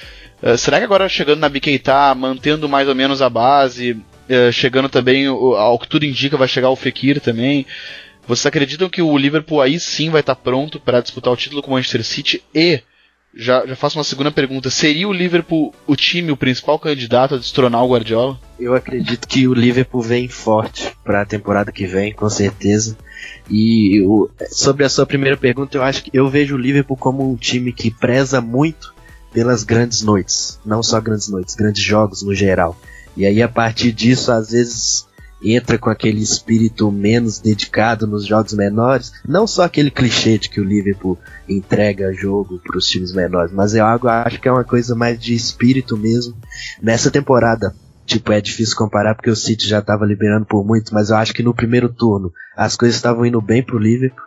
Speaker 1: Uh, será que agora chegando na Bikeita, mantendo mais ou menos a base, uh, chegando também, ao que tudo indica, vai chegar o Fekir também. Vocês acreditam que o Liverpool aí sim vai estar pronto para disputar o título com o Manchester City? E já, já faço uma segunda pergunta: seria o Liverpool o time, o principal candidato a destronar o Guardiola?
Speaker 5: Eu acredito que o Liverpool vem forte para a temporada que vem, com certeza. E o, sobre a sua primeira pergunta, eu acho que eu vejo o Liverpool como um time que preza muito pelas grandes noites, não só grandes noites, grandes jogos no geral. E aí a partir disso, às vezes entra com aquele espírito menos dedicado nos jogos menores, não só aquele clichê de que o Liverpool entrega jogo para os times menores, mas algo acho que é uma coisa mais de espírito mesmo. Nessa temporada, tipo, é difícil comparar porque o City já estava liberando por muito, mas eu acho que no primeiro turno as coisas estavam indo bem pro Liverpool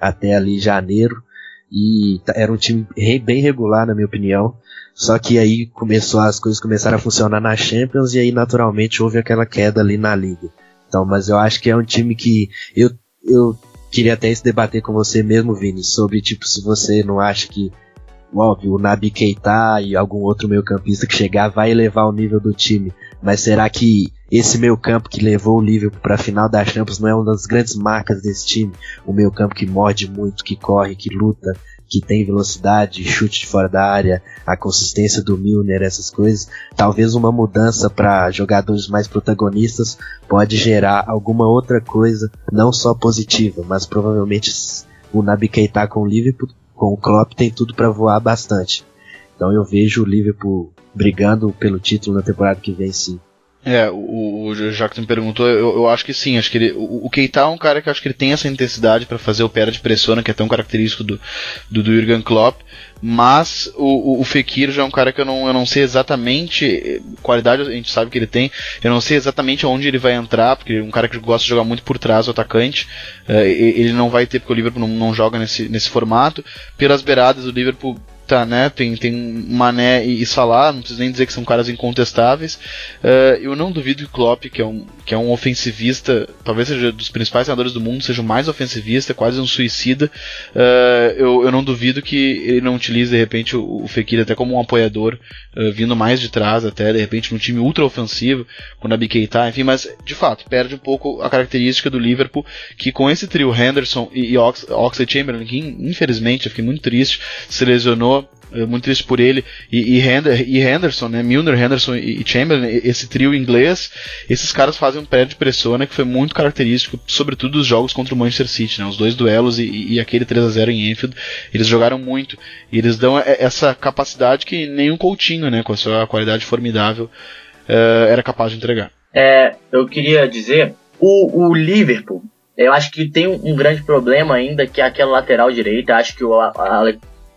Speaker 5: até ali janeiro e era um time bem regular na minha opinião. Só que aí começou as coisas começaram a funcionar na Champions e aí naturalmente houve aquela queda ali na liga. Então, mas eu acho que é um time que eu, eu queria até se debater com você mesmo, Vini, sobre tipo se você não acha que óbvio, o Nabi Keita e algum outro meio-campista que chegar vai elevar o nível do time. Mas será que esse meio-campo que levou o Liverpool para a final da Champions não é uma das grandes marcas desse time? O meio-campo que morde muito, que corre, que luta, que tem velocidade, chute de fora da área, a consistência do Milner, essas coisas. Talvez uma mudança para jogadores mais protagonistas pode gerar alguma outra coisa, não só positiva, mas provavelmente o Nabi Keita com o Liverpool com o Klopp tem tudo para voar bastante. Então eu vejo o Liverpool brigando pelo título na temporada que vem, sim.
Speaker 1: É, o, o Jackson perguntou, eu, eu, acho que sim, acho que ele, o, o Keita é um cara que acho que ele tem essa intensidade para fazer o pé de pressiona, que é tão característico do, do, do Jurgen Klopp, mas o, o, o, Fekir já é um cara que eu não, eu não sei exatamente, qualidade a gente sabe que ele tem, eu não sei exatamente onde ele vai entrar, porque é um cara que gosta de jogar muito por trás, o atacante, uh, ele não vai ter, porque o Liverpool não, não joga nesse, nesse formato, pelas beiradas o Liverpool tá, né? Tem, tem Mané e Salah, não preciso nem dizer que são caras incontestáveis. Uh, eu não duvido que o Klopp, que é, um, que é um ofensivista, talvez seja dos principais treinadores do mundo, seja o mais ofensivista, quase um suicida. Uh, eu, eu não duvido que ele não utilize de repente o, o Fekir até como um apoiador, uh, vindo mais de trás, até de repente num time ultra ofensivo, com a Keita, enfim, mas de fato perde um pouco a característica do Liverpool, que com esse trio Henderson e, e Ox, Oxley Chamberlain, que infelizmente eu fiquei muito triste, se lesionou muito triste por ele, e, e, Hender, e Henderson, né, Milner, Henderson e, e, Chamberlain, esse trio inglês, esses caras fazem um pé de pressão, né, que foi muito característico, sobretudo dos jogos contra o Manchester City, né, os dois duelos e, e aquele 3 a 0 em Enfield, eles jogaram muito, e eles dão essa capacidade que nenhum Coutinho, né, com a sua qualidade formidável, uh, era capaz de entregar.
Speaker 4: É, eu queria dizer, o, o Liverpool, eu acho que tem um, um, grande problema ainda, que é aquela lateral direita. Acho que o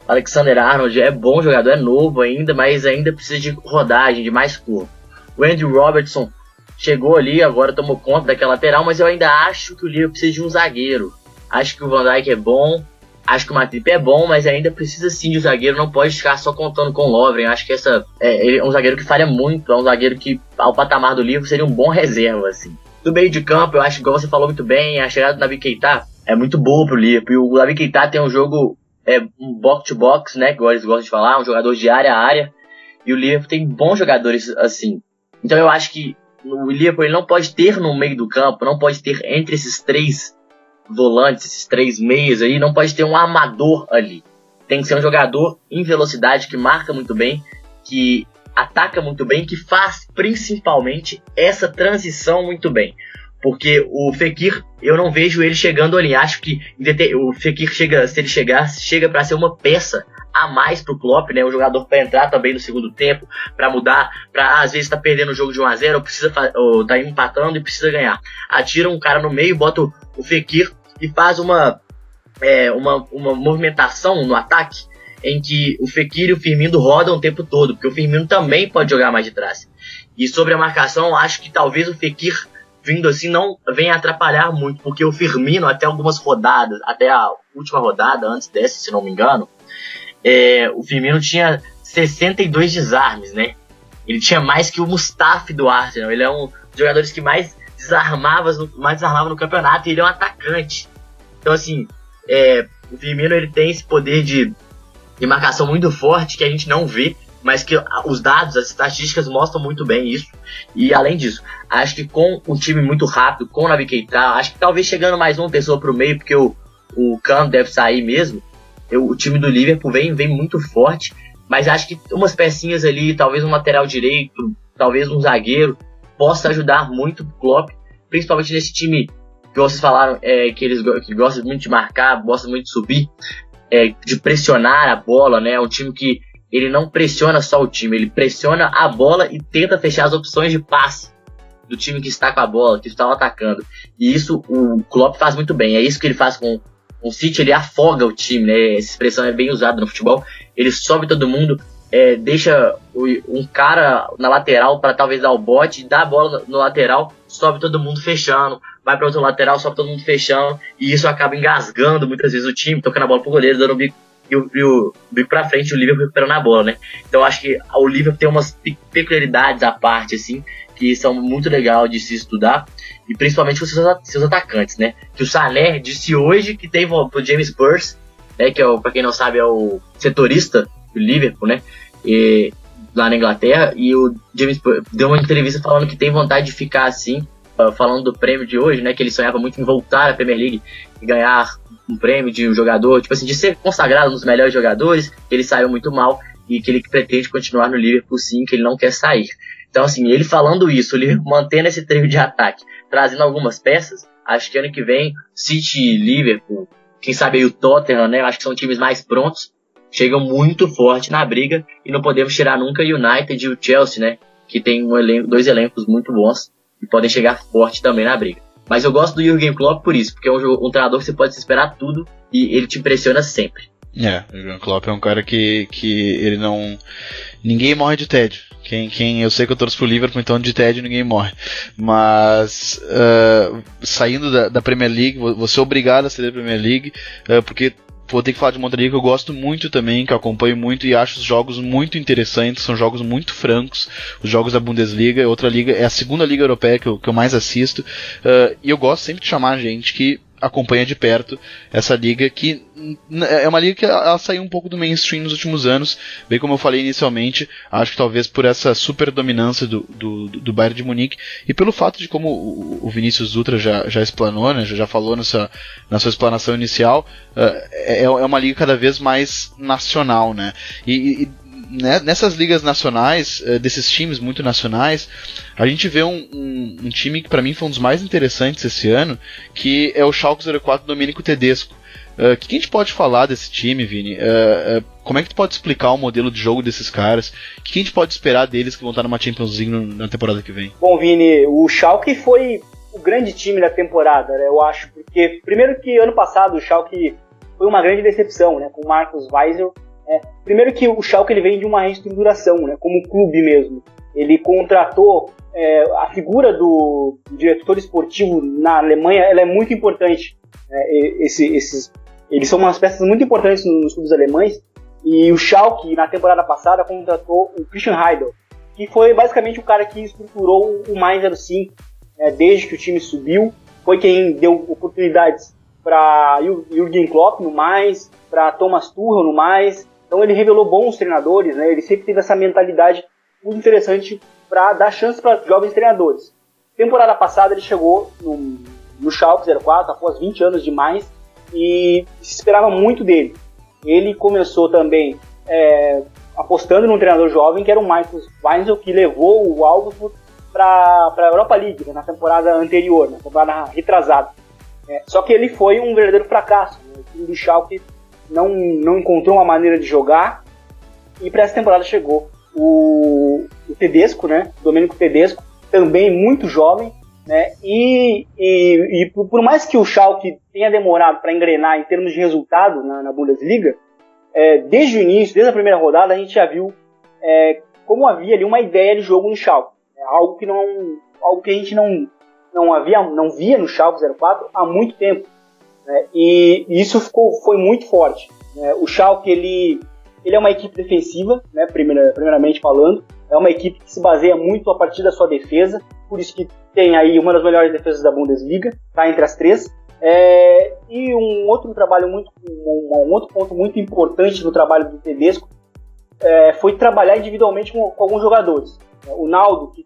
Speaker 4: Alexander Arnold é bom jogador, é novo ainda, mas ainda precisa de rodagem, de mais corpo. O Andrew Robertson chegou ali, agora tomou conta daquela lateral, mas eu ainda acho que o Liverpool precisa de um zagueiro. Acho que o Van Dijk é bom, acho que o Matip é bom, mas ainda precisa sim de um zagueiro, não pode ficar só contando com o Lovren. Acho que essa é, é um zagueiro que falha muito, é um zagueiro que, ao patamar do Liverpool, seria um bom reserva, assim. Do meio de campo, eu acho que, você falou muito bem, a chegada do Navi Keita é muito boa pro Liverpool. E o Navi Keita tem um jogo é um box-to-box, né? Que eles gostam de falar, um jogador de área a área. E o Liverpool tem bons jogadores assim. Então eu acho que o Liverpool ele não pode ter no meio do campo, não pode ter entre esses três volantes, esses três meias aí, não pode ter um armador ali. Tem que ser um jogador em velocidade que marca muito bem, que ataca muito bem, que faz principalmente essa transição muito bem. Porque o Fekir, eu não vejo ele chegando ali. Acho que o Fekir chega, se ele chegar, chega para ser uma peça a mais pro Klopp, né? Um jogador para entrar também no segundo tempo, para mudar, para às vezes tá perdendo o jogo de 1 a 0, ou precisa ou tá empatando e precisa ganhar. Atira um cara no meio, bota o Fekir e faz uma é, uma, uma movimentação no ataque em que o Fekir e o Firmino rodam o tempo todo, porque o Firmino também pode jogar mais de trás. E sobre a marcação, acho que talvez o Fekir vindo assim não vem atrapalhar muito, porque o Firmino, até algumas rodadas, até a última rodada, antes dessa, se não me engano, é, o Firmino tinha 62 desarmes, né? Ele tinha mais que o Mustafi do Arsenal. Ele é um dos jogadores que mais desarmava mais desarmava no campeonato e ele é um atacante. Então, assim, é, o Firmino ele tem esse poder de, de marcação muito forte que a gente não vê, mas que os dados, as estatísticas mostram muito bem isso. E além disso, acho que com um time muito rápido, com o Navi Keita, acho que talvez chegando mais uma pessoa para o meio, porque o, o Cano deve sair mesmo, eu, o time do Liverpool vem, vem muito forte. Mas acho que umas pecinhas ali, talvez um lateral direito, talvez um zagueiro, possa ajudar muito o Klopp, principalmente nesse time que vocês falaram é, que eles que gostam muito de marcar, gostam muito de subir, é, de pressionar a bola, né? Um time que ele não pressiona só o time, ele pressiona a bola e tenta fechar as opções de passe do time que está com a bola, que está atacando. E isso o Klopp faz muito bem. É isso que ele faz com o City, ele afoga o time, né? Essa expressão é bem usada no futebol. Ele sobe todo mundo, é, deixa um cara na lateral para talvez dar o bote, dá a bola no lateral, sobe todo mundo fechando, vai para outro lateral, sobe todo mundo fechando, e isso acaba engasgando muitas vezes o time, tocando a bola pro goleiro, dando bico e o, e o bico pra frente, o Liverpool recuperando a bola, né? Então acho que o Liverpool tem umas peculiaridades à parte, assim, que são muito legal de se estudar, e principalmente com seus, seus atacantes, né? Que o Sané disse hoje que tem pro James Burst, né? Que é o, pra quem não sabe, é o setorista do Liverpool, né? E, lá na Inglaterra, e o James Burst deu uma entrevista falando que tem vontade de ficar assim, falando do prêmio de hoje, né? Que ele sonhava muito em voltar à Premier League e ganhar um prêmio de um jogador, tipo assim, de ser consagrado dos melhores jogadores, ele saiu muito mal e que ele pretende continuar no Liverpool sim, que ele não quer sair. Então, assim, ele falando isso, ele mantendo esse trio de ataque, trazendo algumas peças, acho que ano que vem, City, Liverpool, quem sabe aí o Tottenham, né? Acho que são times mais prontos, chegam muito forte na briga e não podemos tirar nunca o United e o Chelsea, né? Que tem um elenco, dois elencos muito bons e podem chegar forte também na briga. Mas eu gosto do Jürgen Klopp por isso, porque é um, um treinador que você pode esperar tudo e ele te impressiona sempre.
Speaker 1: É, o Jürgen Klopp é um cara que, que ele não. Ninguém morre de tédio. Quem, quem eu sei que eu torço pro Liverpool, então de tédio ninguém morre. Mas uh, saindo da, da, Premier League, vou ser obrigado a sair da Premier League, uh, porque vou ter que falar de uma outra liga que eu gosto muito também, que eu acompanho muito e acho os jogos muito interessantes, são jogos muito francos. Os jogos da Bundesliga, outra liga, é a segunda liga europeia que eu, que eu mais assisto. Uh, e eu gosto sempre de chamar gente que acompanha de perto essa liga que é uma liga que ela saiu um pouco do mainstream nos últimos anos, bem como eu falei inicialmente, acho que talvez por essa super dominância do, do, do Bayern de Munique e pelo fato de como o, Vinícius Dutra já, já explanou, né, já, falou nessa, na sua explanação inicial, uh, é, é uma liga cada vez mais nacional, né, e, e né, nessas ligas nacionais, uh, desses times muito nacionais, a gente vê um, um, um time que para mim foi um dos mais interessantes esse ano, que é o Schalke 04 Domenico Tedesco. O uh, que, que, a gente pode falar desse time, Vini? Uh, uh, como é que tu pode explicar o modelo de jogo desses caras? O que, que a gente pode esperar deles que vão estar numa Champions League na temporada que vem?
Speaker 3: Bom, Vini, o Schalke foi o grande time da temporada, né, eu acho, porque primeiro que ano passado o Schalke foi uma grande decepção, né, com o Marcos Weisel é, primeiro que o Schalke ele vem de uma reestruturação, né, como clube mesmo. Ele contratou é, a figura do diretor esportivo na Alemanha, ela é muito importante. É, esse, esses, eles são umas peças muito importantes nos clubes alemães. E o Schalke na temporada passada contratou o Christian Heidel, que foi basicamente o cara que estruturou o Mais 05 é, desde que o time subiu. Foi quem deu oportunidades para Jürgen Klopp no mais, para Thomas Tuchel no mais, então ele revelou bons treinadores, né? Ele sempre teve essa mentalidade muito interessante para dar chance para jovens treinadores. Temporada passada ele chegou no, no Schalke 04 após 20 anos de mais e se esperava muito dele. Ele começou também é, apostando num treinador jovem que era o Marcos Weinzel, que levou o Augsburg para a Europa League né, na temporada anterior, na temporada retrasada. É, só que ele foi um verdadeiro fracasso. Né? O time do Schalke não, não encontrou uma maneira de jogar. E para essa temporada chegou o, o Tedesco, né? O Domênico Tedesco, também muito jovem, né? E, e, e por mais que o Schalke tenha demorado para engrenar em termos de resultado na, na Bundesliga, é, desde o início, desde a primeira rodada, a gente já viu é, como havia ali uma ideia de jogo no Schalke. É algo que não, algo que a gente não não havia, não via no Schalke 04 há muito tempo. Né? E, isso ficou, foi muito forte. Né? O Schalke ele, ele é uma equipe defensiva, né? Primeira, primeiramente falando, é uma equipe que se baseia muito a partir da sua defesa, por isso que tem aí uma das melhores defesas da Bundesliga, tá entre as três. É, e um outro trabalho muito, um, um, outro ponto muito importante no trabalho do Tedesco é, foi trabalhar individualmente com, com, alguns jogadores. O Naldo, que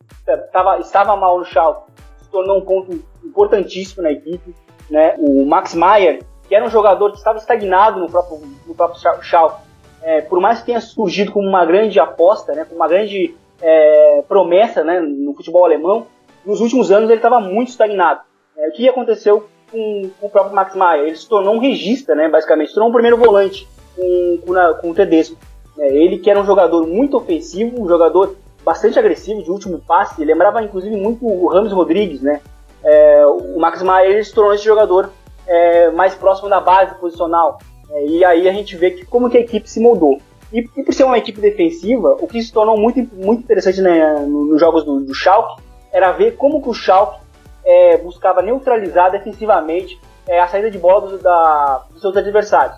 Speaker 3: tava, estava mal no Schalke, se tornou um ponto importantíssimo na equipe. Né? O Max Maier, que era um jogador que estava estagnado no próprio, no próprio Schalke, é, por mais que tenha surgido como uma grande aposta, né, como uma grande é, promessa né, no futebol alemão, nos últimos anos ele estava muito estagnado. É, o que aconteceu com, com, o próprio Max Maier? Ele se tornou um regista, né, basicamente, se tornou um primeiro volante com, com, com o Tedesco. É, ele que era um jogador muito ofensivo, um jogador bastante agressivo, de último passe, lembrava inclusive muito o Ramos Rodrigues, né? É, o Max Maier se tornou esse jogador é, mais próximo da base posicional. É, e aí a gente vê que como que a equipe se moldou. E, e, por ser uma equipe defensiva, o que se tornou muito, muito interessante né, nos jogos do, do Schalke era ver como que o Schalke é, buscava neutralizar defensivamente é, a saída de bola do, da, dos seus adversários.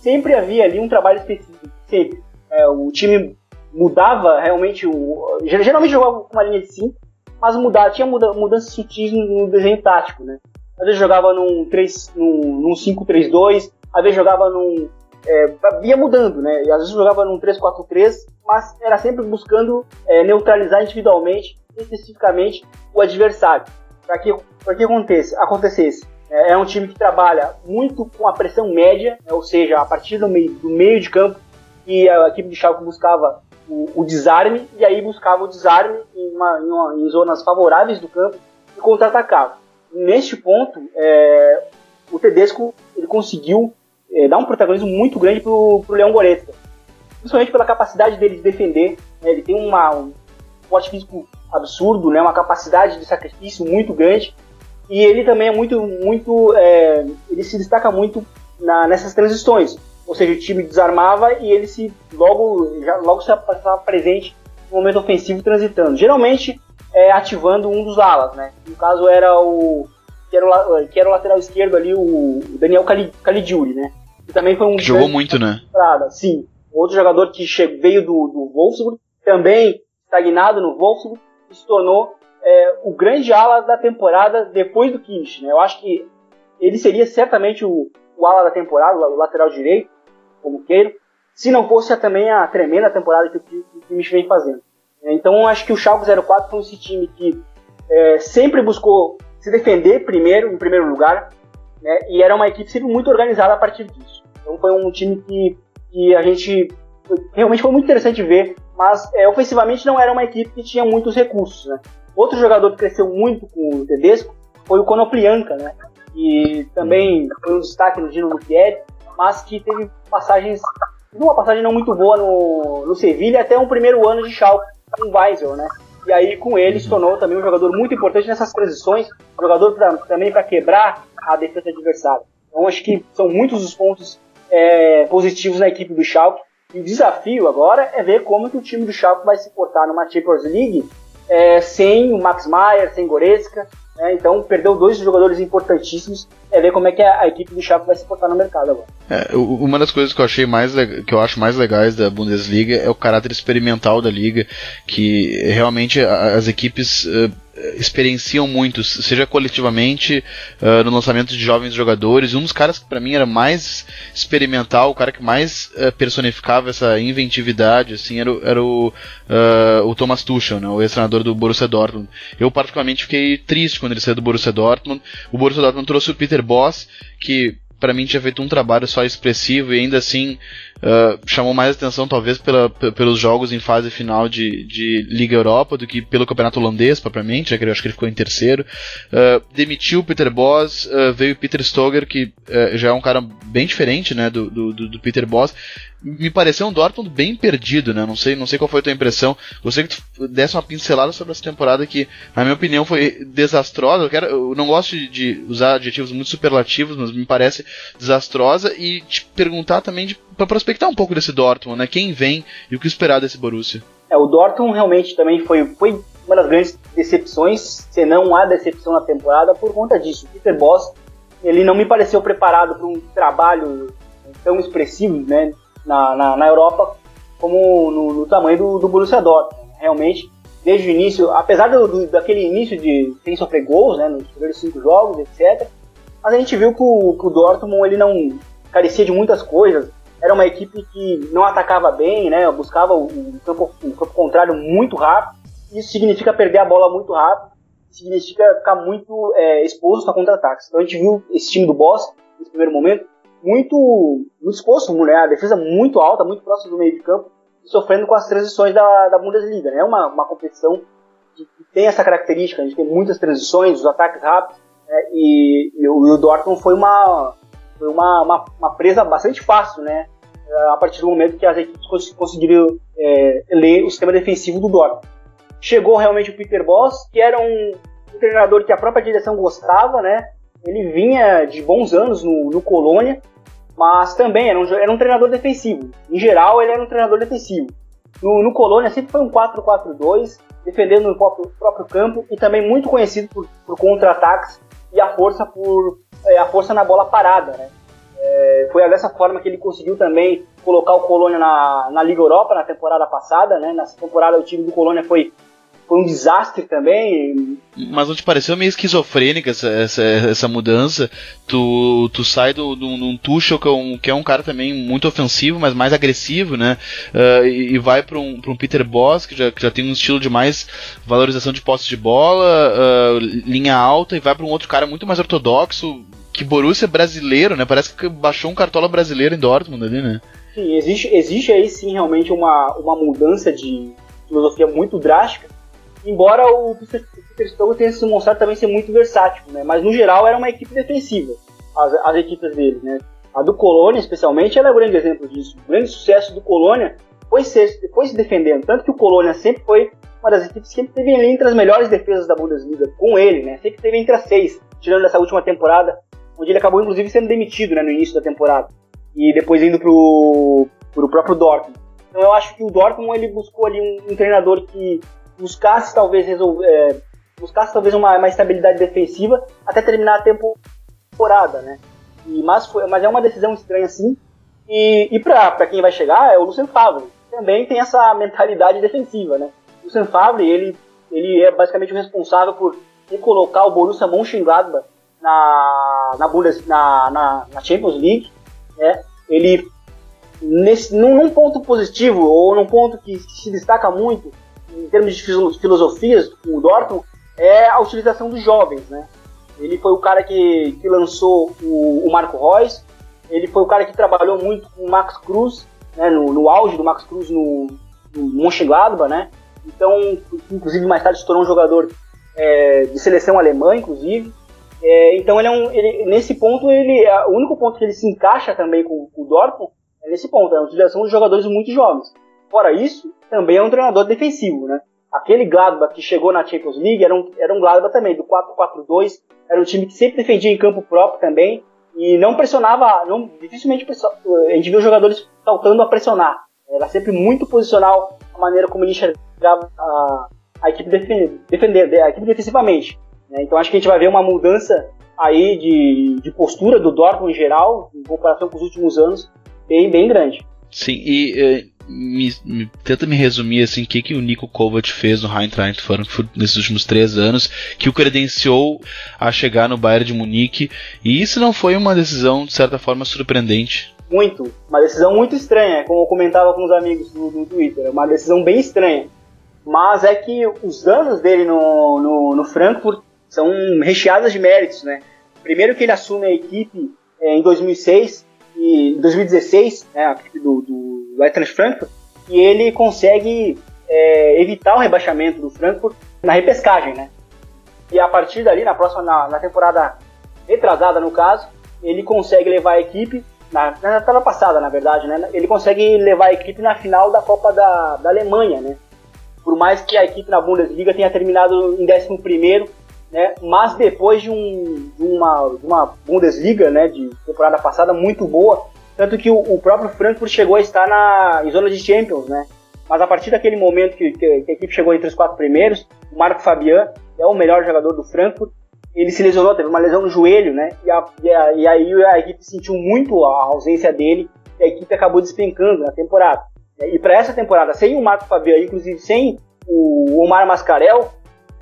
Speaker 3: Sempre havia ali um trabalho específico, sempre. É, o time mudava realmente, o, geralmente jogava com uma linha de 5, mas mudava, tinha muda, mudanças sutis no, desenho tático, né? Às vezes jogava num, 3, num, num 5-3-2, às vezes jogava num. É, ia mudando, né? Às vezes jogava num 3-4-3, mas era sempre buscando é, neutralizar individualmente, especificamente, o adversário. Para que, pra que acontecesse. acontecesse. É, é, um time que trabalha muito com a pressão média, né? ou seja, a partir do meio, do meio de campo, e a equipe de Schalke buscava o, o, desarme, e aí buscava o desarme em, uma, em, uma, em zonas favoráveis do campo e contra-atacava. Neste ponto, é, o Tedesco ele conseguiu é, dar um protagonismo muito grande pro, pro Leão Goretzka. Principalmente pela capacidade dele de defender. Né? Ele tem uma, um porte físico absurdo, né? uma capacidade de sacrifício muito grande. E ele também é muito, muito, é, ele se destaca muito na, nessas transições. Ou seja, o time desarmava e ele se logo, já, logo se passava presente no momento ofensivo transitando. Geralmente é, ativando um dos alas, né? No caso era o que era o, que era o lateral esquerdo ali, o Daniel Caligiuri, né? Que também foi um.
Speaker 1: Jogou muito, né?
Speaker 3: Sim. Outro jogador que veio do, do Wolfsburg, também estagnado no Wolfsburg, e se tornou é, o grande ala da temporada depois do Kimmich, né? Eu acho que ele seria certamente o, o ala da temporada, o lateral direito, como queiro, se não fosse também a tremenda temporada que o, que Kimmich vem fazendo. Então acho que o Schalke 04 foi esse time que é, sempre buscou se defender primeiro, em primeiro lugar, né? E era uma equipe sempre muito organizada a partir disso. Então foi um time que, que a gente realmente foi muito interessante ver, mas é, ofensivamente não era uma equipe que tinha muitos recursos, né? Outro jogador que cresceu muito com o Tedesco foi o Konoplianka, né? E também foi um destaque no Dino Lupieri, mas que teve passagens, uma passagem não muito boa no, no Sevilha até um primeiro ano de Schalke com o Weisel, né? E aí, com ele, se tornou também um jogador muito importante nessas transições, um jogador pra, também para quebrar a defesa adversária. Então, acho que são muitos os pontos é, positivos na equipe do Schalke. E o desafio agora é ver como que o time do Schalke vai se portar numa Champions League é, sem o Max Maier, sem Goretzka, né? Então, perdeu dois jogadores importantíssimos. É ver como é que a, equipe do Chaco vai se portar no mercado agora.
Speaker 1: É, uma das coisas que eu achei mais que eu acho mais legais da Bundesliga é o caráter experimental da liga, que realmente as equipes uh, experienciam muito, seja coletivamente, uh, no lançamento de jovens jogadores. Um dos caras que para mim era mais experimental, o cara que mais uh, personificava essa inventividade, assim, era, era o, uh, o Thomas Tuchel, né, o ex-treinador do Borussia Dortmund. Eu particularmente fiquei triste quando ele saiu do Borussia Dortmund. O Borussia Dortmund trouxe o Peter Boss, que para mim tinha feito um trabalho só expressivo e ainda assim uh, chamou mais atenção talvez pela, pelos jogos em fase final de, de Liga Europa do que pelo campeonato holandês propriamente, já que eu acho que ele ficou em terceiro. Uh, demitiu Peter Boss, uh, veio Peter Stoger, que já é um cara bem diferente né, do, do, do Peter Boss me pareceu um Dortmund bem perdido, né? Não sei, não sei qual foi a tua impressão. Gostaria que tu desse uma pincelada sobre essa temporada que, na minha opinião, foi desastrosa. Eu, quero, eu não gosto de, usar adjetivos muito superlativos, mas me parece desastrosa. E te perguntar também para prospectar um pouco desse Dortmund, né? Quem vem e o que esperar desse Borussia.
Speaker 3: É, o Dortmund realmente também foi, foi uma das grandes decepções, se não a decepção na temporada, por conta disso. O Peter Boss, ele não me pareceu preparado para um trabalho tão expressivo né, na, na, na Europa como no, no tamanho do, do Borussia Dortmund. Realmente, desde o início, apesar do, do, daquele início de sem sofrer gols, né, nos primeiros cinco jogos, etc., mas a gente viu que o, que o Dortmund ele não carecia de muitas coisas. Era uma equipe que não atacava bem, né, buscava o, o campo, o campo contrário muito rápido. Isso significa perder a bola muito rápido, significa ficar muito é, exposto a contra-ataques. Então a gente viu esse time do Boss, nesse primeiro momento, muito, muito exposto, né? a defesa muito alta, muito próxima do meio de campo, sofrendo com as transições da, da Bundesliga. Né? É uma, uma competição que, que, tem essa característica, a gente tem muitas transições, os ataques rápidos, né? e, e, o, e, o, Dortmund foi uma, foi uma, uma, uma, presa bastante fácil, né? a partir do momento que as equipes conseguiram é, ler o sistema defensivo do Dortmund. Chegou realmente o Peter Boss, que era um, um treinador que a própria direção gostava, né? Ele vinha de bons anos no, no Colônia, mas também era um, era um treinador defensivo. Em geral, ele era um treinador defensivo. No, no Colônia sempre foi um 4-4-2, defendendo no próprio, próprio, campo e também muito conhecido por, por contra-ataques e a força por é, a força na bola parada, né? É, foi dessa forma que ele conseguiu também colocar o Colônia na, na Liga Europa na temporada passada, né? Nessa temporada o time do Colônia foi foi um desastre também.
Speaker 1: Mas não te pareceu meio esquizofrênica essa, essa, essa mudança? Tu, tu sai do, do, do Tuchel, que é, um, que é um cara também muito ofensivo, mas mais agressivo, né? Uh, e, e, vai para um, um Peter Boss, que já, que já tem um estilo de mais valorização de posse de bola, uh, linha alta, e vai para um outro cara muito mais ortodoxo, que Borussia é brasileiro, né? Parece que baixou um cartola brasileiro em Dortmund ali, né?
Speaker 3: Sim, existe, existe aí sim realmente uma, uma mudança de filosofia muito drástica Embora o Peter tenha se mostrado também ser muito versátil, né? Mas no geral era uma equipe defensiva, as, as equipes dele, né? A do Colônia, especialmente, ela é um grande exemplo disso. O grande sucesso do Colônia foi, ser, foi se defendendo. Tanto que o Colônia sempre foi uma das equipes que sempre teve entre as melhores defesas da Bundesliga, com ele, né? Sempre teve entre as seis, tirando essa última temporada, onde ele acabou inclusive sendo demitido né, no início da temporada. E depois indo pro, pro próprio Dortmund. Então eu acho que o Dortmund ele buscou ali um, um treinador que buscasse talvez resolver, é, buscasse talvez uma, uma, estabilidade defensiva até terminar a temporada, né? E, mas, foi, mas é uma decisão estranha sim. E, e para quem vai chegar é o Lucien Favre. Também tem essa mentalidade defensiva, né? O Lucien Favre, ele, ele é basicamente o responsável por colocar o Borussia Mönchengladbach na, na, Bundes, na, na, na Champions League, né? Ele, nesse, num, num ponto positivo, ou num ponto que se destaca muito, em termos de filosofias, o Dortmund, é a utilização dos jovens, né? Ele foi o cara que, que lançou o, o Marco Reus, ele foi o cara que trabalhou muito com o Max Cruz, né, no, no auge do Max Cruz no, no Mönchengladbach, né? Então, inclusive mais tarde se tornou um jogador é, de seleção alemã, inclusive. É, então ele é um, ele, nesse ponto ele, o único ponto que ele se encaixa também com, com o Dortmund é nesse ponto, é a utilização de jogadores muito jovens. Fora isso, também é um treinador defensivo, né? Aquele Gladbach que chegou na Champions League era um, era um Gladbach também, do 4-4-2, era um time que sempre defendia em campo próprio também, e não pressionava, não, dificilmente a gente viu jogadores faltando a pressionar. Era sempre muito posicional a maneira como ele enxergava a, a equipe defender, defender, a equipe defensivamente. Né? Então acho que a gente vai ver uma mudança aí de, de postura do Dortmund em geral, em comparação com os últimos anos, bem, bem grande.
Speaker 1: Sim, e eh, me, me, tenta me resumir assim o que, que o Nico Kovac fez no Eintracht Frankfurt nesses últimos três anos que o credenciou a chegar no Bayern de Munique e isso não foi uma decisão de certa forma surpreendente.
Speaker 3: Muito. Uma decisão muito estranha como eu comentava com os amigos do, Twitter. Uma decisão bem estranha. Mas é que os anos dele no, no, no Frankfurt são recheados de méritos né? Primeiro que ele assume a equipe é, em 2006 e em 2016 né, a equipe do, do do Eintracht Frankfurt, e ele consegue é, evitar o rebaixamento do Frankfurt na repescagem, né? E a partir dali, na próxima, na, na temporada retrasada no caso, ele consegue levar a equipe, na, na temporada passada na verdade, né? Ele consegue levar a equipe na final da Copa da, da Alemanha, né? Por mais que a equipe na Bundesliga tenha terminado em 11 primeiro, né? Mas depois de, um, de, uma, de uma Bundesliga, né? De temporada passada muito boa, tanto que o, o, próprio Frankfurt chegou a estar na em zona de Champions, né? Mas a partir daquele momento que, que, a equipe chegou entre os quatro primeiros, o Marco Fabian é o melhor jogador do Frankfurt. Ele se lesionou, teve uma lesão no joelho, né? E, a, e, a, e aí a equipe sentiu muito a ausência dele e a equipe acabou despencando na temporada. E para essa temporada, sem o Marco Fabian, inclusive sem o Omar Mascarel,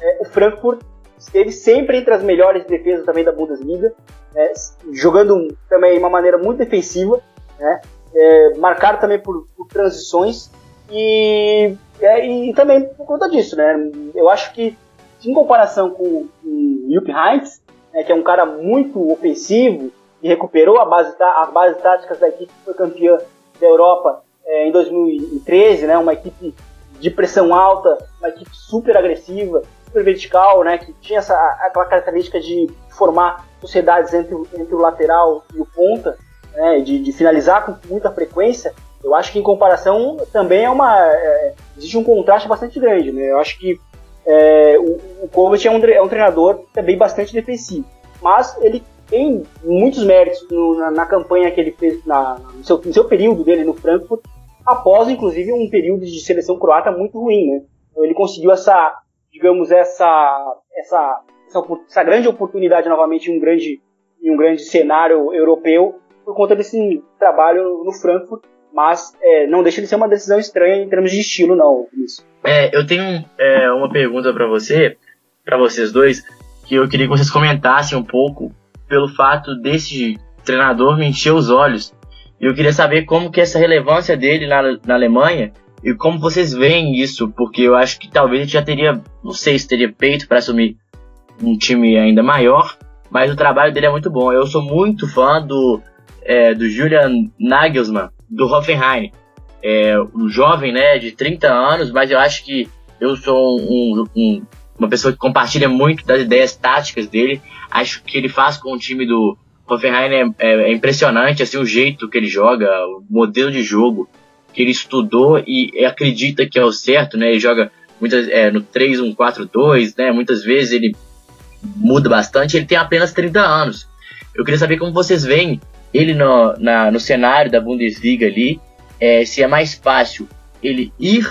Speaker 3: é, o Frankfurt esteve sempre entre as melhores defesas também da Bundesliga, né, jogando também de uma maneira muito defensiva, né, é, marcado também por, por transições e, é, e, também por conta disso, né, eu acho que em comparação com o Jupp Heynckes, né, que é um cara muito ofensivo e recuperou a base, as bases táticas da equipe que foi campeã da Europa é, em 2013, né, uma equipe de pressão alta, uma equipe super agressiva, super vertical, né, que tinha essa, aquela característica de formar sociedades entre, entre o lateral e o ponta, né, de, de finalizar com muita frequência, eu acho que em comparação também é uma. É, existe um contraste bastante grande. Né? Eu acho que é, o, o Kovac é um, é um treinador também bastante defensivo. Mas ele tem muitos méritos no, na, na, campanha que ele fez na, no, seu, no seu período dele no Frankfurt, após inclusive um período de seleção croata muito ruim. Né? Então, ele conseguiu essa, digamos, essa, essa, essa, essa grande oportunidade novamente em um grande, em um grande cenário europeu por conta desse trabalho no Frankfurt, mas é, não deixa de ser uma decisão estranha em termos de estilo, não, isso.
Speaker 4: É, eu tenho é, uma pergunta para você, para vocês dois, que eu queria que vocês comentassem um pouco pelo fato desse treinador me encher os olhos. E eu queria saber como que essa relevância dele na, na Alemanha e como vocês veem isso, porque eu acho que talvez gente já teria, não sei se teria peito para assumir um time ainda maior, mas o trabalho dele é muito bom. Eu sou muito fã do, é, do Julian Nagelsmann, do Hoffenheim. É, um jovem, né, de 30 anos, mas eu acho que eu sou um, um, uma pessoa que compartilha muito das ideias táticas dele. Acho que ele faz com o time do Hoffenheim é, é, é impressionante, assim, o jeito que ele joga, o modelo de jogo que ele estudou e acredita que é o certo, né? Ele joga muitas, é, no 3-1-4-2, né? Muitas vezes ele muda bastante. Ele tem apenas 30 anos. Eu queria saber como vocês veem ele no, na, no cenário da Bundesliga ali. É, se é mais fácil ele ir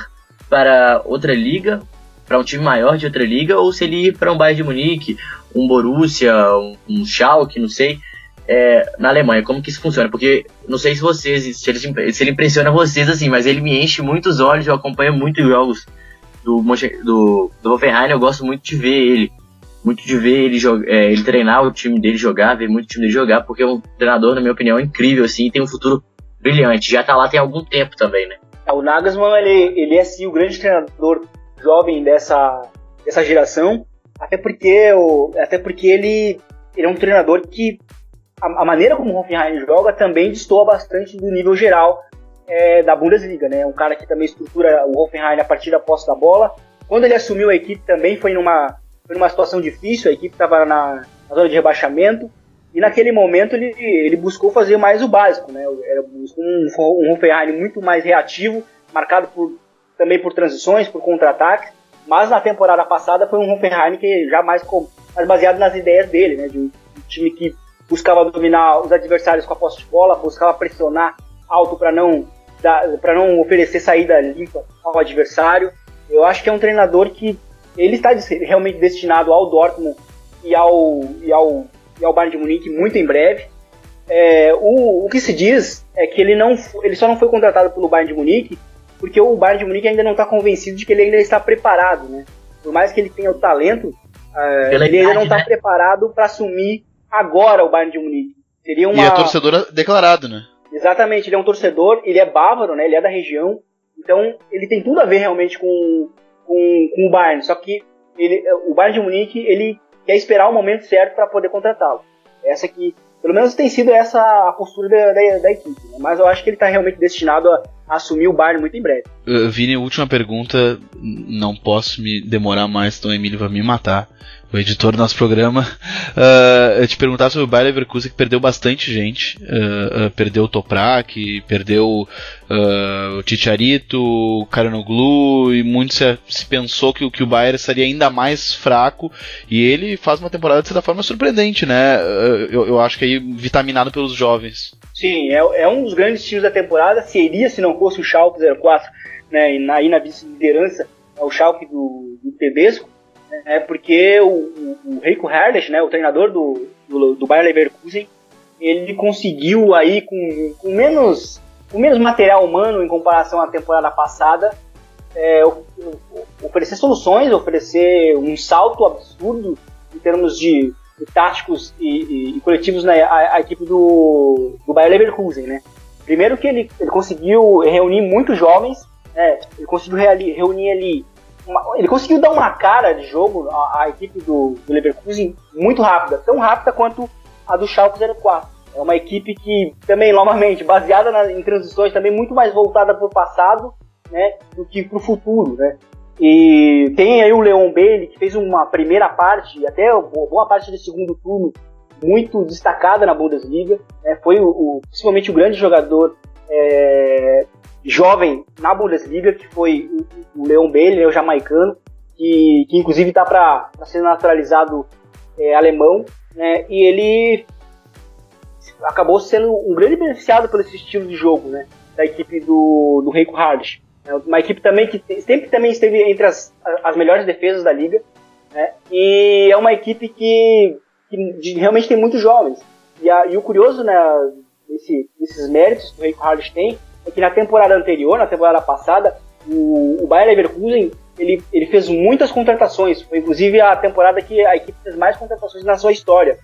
Speaker 4: para outra liga, para um time maior de outra liga, ou se ele ir para um Bayern de Munique, um Borussia, um, um Schalke, não sei é, na Alemanha, como que isso funciona? Porque não sei se vocês, se ele, se ele impressiona vocês assim, mas ele me enche muitos olhos, eu acompanho muitos jogos do, do, do eu gosto muito de ver ele. Muito de ver ele, é, ele treinar o time dele jogar, ver muito o time dele jogar, porque é um treinador, na minha opinião, incrível, assim, tem um futuro brilhante. Já tá lá tem algum tempo também, né?
Speaker 3: É, o Nagelsmann, ele, ele é sim o grande treinador jovem dessa, dessa geração, até porque, o, até porque ele, ele é um treinador que a, a, maneira como o Hoffenheim joga também destoa bastante do nível geral é, da Bundesliga, né? Um cara que também estrutura o Hoffenheim a partir da posse da bola. Quando ele assumiu a equipe também foi numa, foi numa situação difícil, a equipe estava na, na, zona de rebaixamento, e naquele momento ele, ele buscou fazer mais o básico, né? Era, um, um Hoffenheim muito mais reativo, marcado por, também por transições, por contra-ataques, mas na temporada passada foi um Hoffenheim que já mais, mais baseado nas ideias dele, né? De um time que buscava dominar os adversários com a posse de bola, buscava pressionar alto para não para não oferecer saída limpa ao adversário. Eu acho que é um treinador que ele está realmente destinado ao Dortmund e ao e ao, e ao Bayern de Munique muito em breve. É, o, o que se diz é que ele não ele só não foi contratado pelo Bayern de Munique porque o Bayern de Munique ainda não está convencido de que ele ainda está preparado, né? Por mais que ele tenha o talento, uh, ele ainda não está né? preparado para assumir agora o Bayern de Munique. Seria uma...
Speaker 1: E é torcedor declarado, né?
Speaker 3: Exatamente, ele é um torcedor, ele é bávaro, né? Ele é da região. Então, ele tem tudo a ver realmente com, com, com o Bayern. Só que ele, o Bayern de Munique, ele quer esperar o momento certo para poder contratá-lo. Essa que, pelo menos tem sido essa a postura da, da, da equipe. Né? Mas eu acho que ele está realmente destinado a, a, assumir o Bayern muito em breve.
Speaker 1: Uh, Vini, última pergunta. Não posso me demorar mais, então o Emílio vai me matar o editor do nosso programa, uh, te perguntar sobre o Bayer Leverkusen, que perdeu bastante gente. Uh, uh, perdeu o Toprak, perdeu o Ticharito, o Karanoglu, e muito se, se, pensou que, que o Bayern estaria ainda mais fraco. E ele faz uma temporada, de certa forma, surpreendente, né? eu, eu acho que aí vitaminado pelos jovens.
Speaker 3: Sim, é, é, um dos grandes times da temporada. Seria se não fosse o Schalke 04, né? E na, aí na vice-liderança, é o Schalke do, do Tedesco né, porque o, o, o Heiko Herrlich, né, o treinador do, do, do Bayer Leverkusen, ele conseguiu aí com, com menos com menos material humano em comparação à temporada passada é, oferecer soluções, oferecer um salto absurdo em termos de, de táticos e, e, e coletivos na a, a equipe do, do Bayer Leverkusen, né? Primeiro que ele, ele conseguiu reunir muitos jovens, né? ele conseguiu reunir ali uma, ele conseguiu dar uma cara de jogo à, à equipe do, do, Leverkusen muito rápida, tão rápida quanto a do Schalke 04. É uma equipe que também, novamente, baseada na, em transições, também muito mais voltada para o passado né, do que para o futuro. Né? E tem aí o Leon Bailey, que fez uma primeira parte, até boa parte do segundo turno, muito destacada na Bundesliga. Né? Foi o, o, o grande jogador é, jovem na Bundesliga, que foi o, o Leon Bailey, né, o jamaicano, que, que inclusive está para ser naturalizado é, alemão. Né? E ele acabou sendo um grande beneficiado por esse estilo de jogo né? da equipe do, do Reiko Hardis. É uma equipe também que sempre também esteve entre as, as melhores defesas da liga. Né? E é uma equipe que, que realmente tem muitos jovens. E, a, e o curioso né, desses méritos que o Rico Harris tem é que na temporada anterior, na temporada passada, o, o Bayer Leverkusen ele, ele fez muitas contratações. Foi inclusive a temporada que a equipe fez mais contratações na sua história.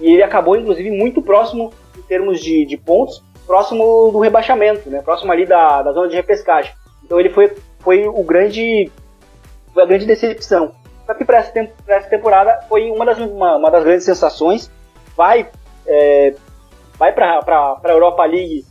Speaker 3: E ele acabou, inclusive, muito próximo em termos de, de pontos, próximo do rebaixamento, né? próximo ali da, da zona de repescagem. Então ele foi, foi o grande foi a grande decepção. Só que para essa, essa, temporada foi uma das, uma, uma das grandes sensações. Vai é, vai para a Europa League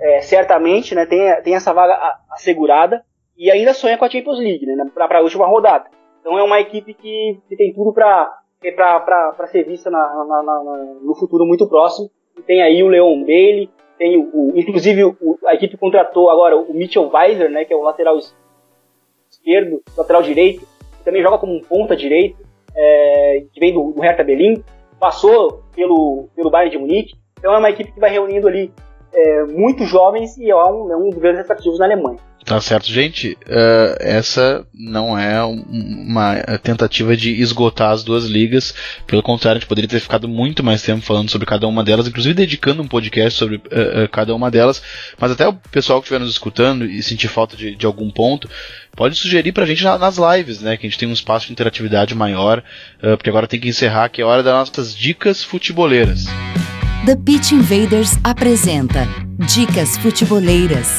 Speaker 3: é, certamente, né? Tem, tem essa vaga assegurada e ainda sonha com a Champions League, né? Para a última rodada. Então é uma equipe que, que tem tudo para para ser vista na, na, na, no futuro muito próximo. Tem aí o Leon Bailey, tem o, o inclusive o, a equipe contratou agora o Mitchell Weiser, né, que é o lateral esquerdo, lateral direito, também joga como um ponta direito, é, que vem do, do Hertha Berlim, passou pelo, pelo Bayern de Munique, então é uma equipe que vai reunindo ali é, muitos jovens e é um, é um dos grandes atrativos na Alemanha.
Speaker 1: Tá certo, gente. Uh, essa não é uma tentativa de esgotar as duas ligas. Pelo contrário, a gente poderia ter ficado muito mais tempo falando sobre cada uma delas, inclusive dedicando um podcast sobre uh, uh, cada uma delas. Mas até o pessoal que estiver nos escutando e sentir falta de, de algum ponto, pode sugerir pra gente nas lives, né? Que a gente tem um espaço de interatividade maior, porque agora tem que encerrar, que é hora das nossas dicas futeboleiras.
Speaker 6: The Pitch Invaders apresenta Dicas Futeboleiras.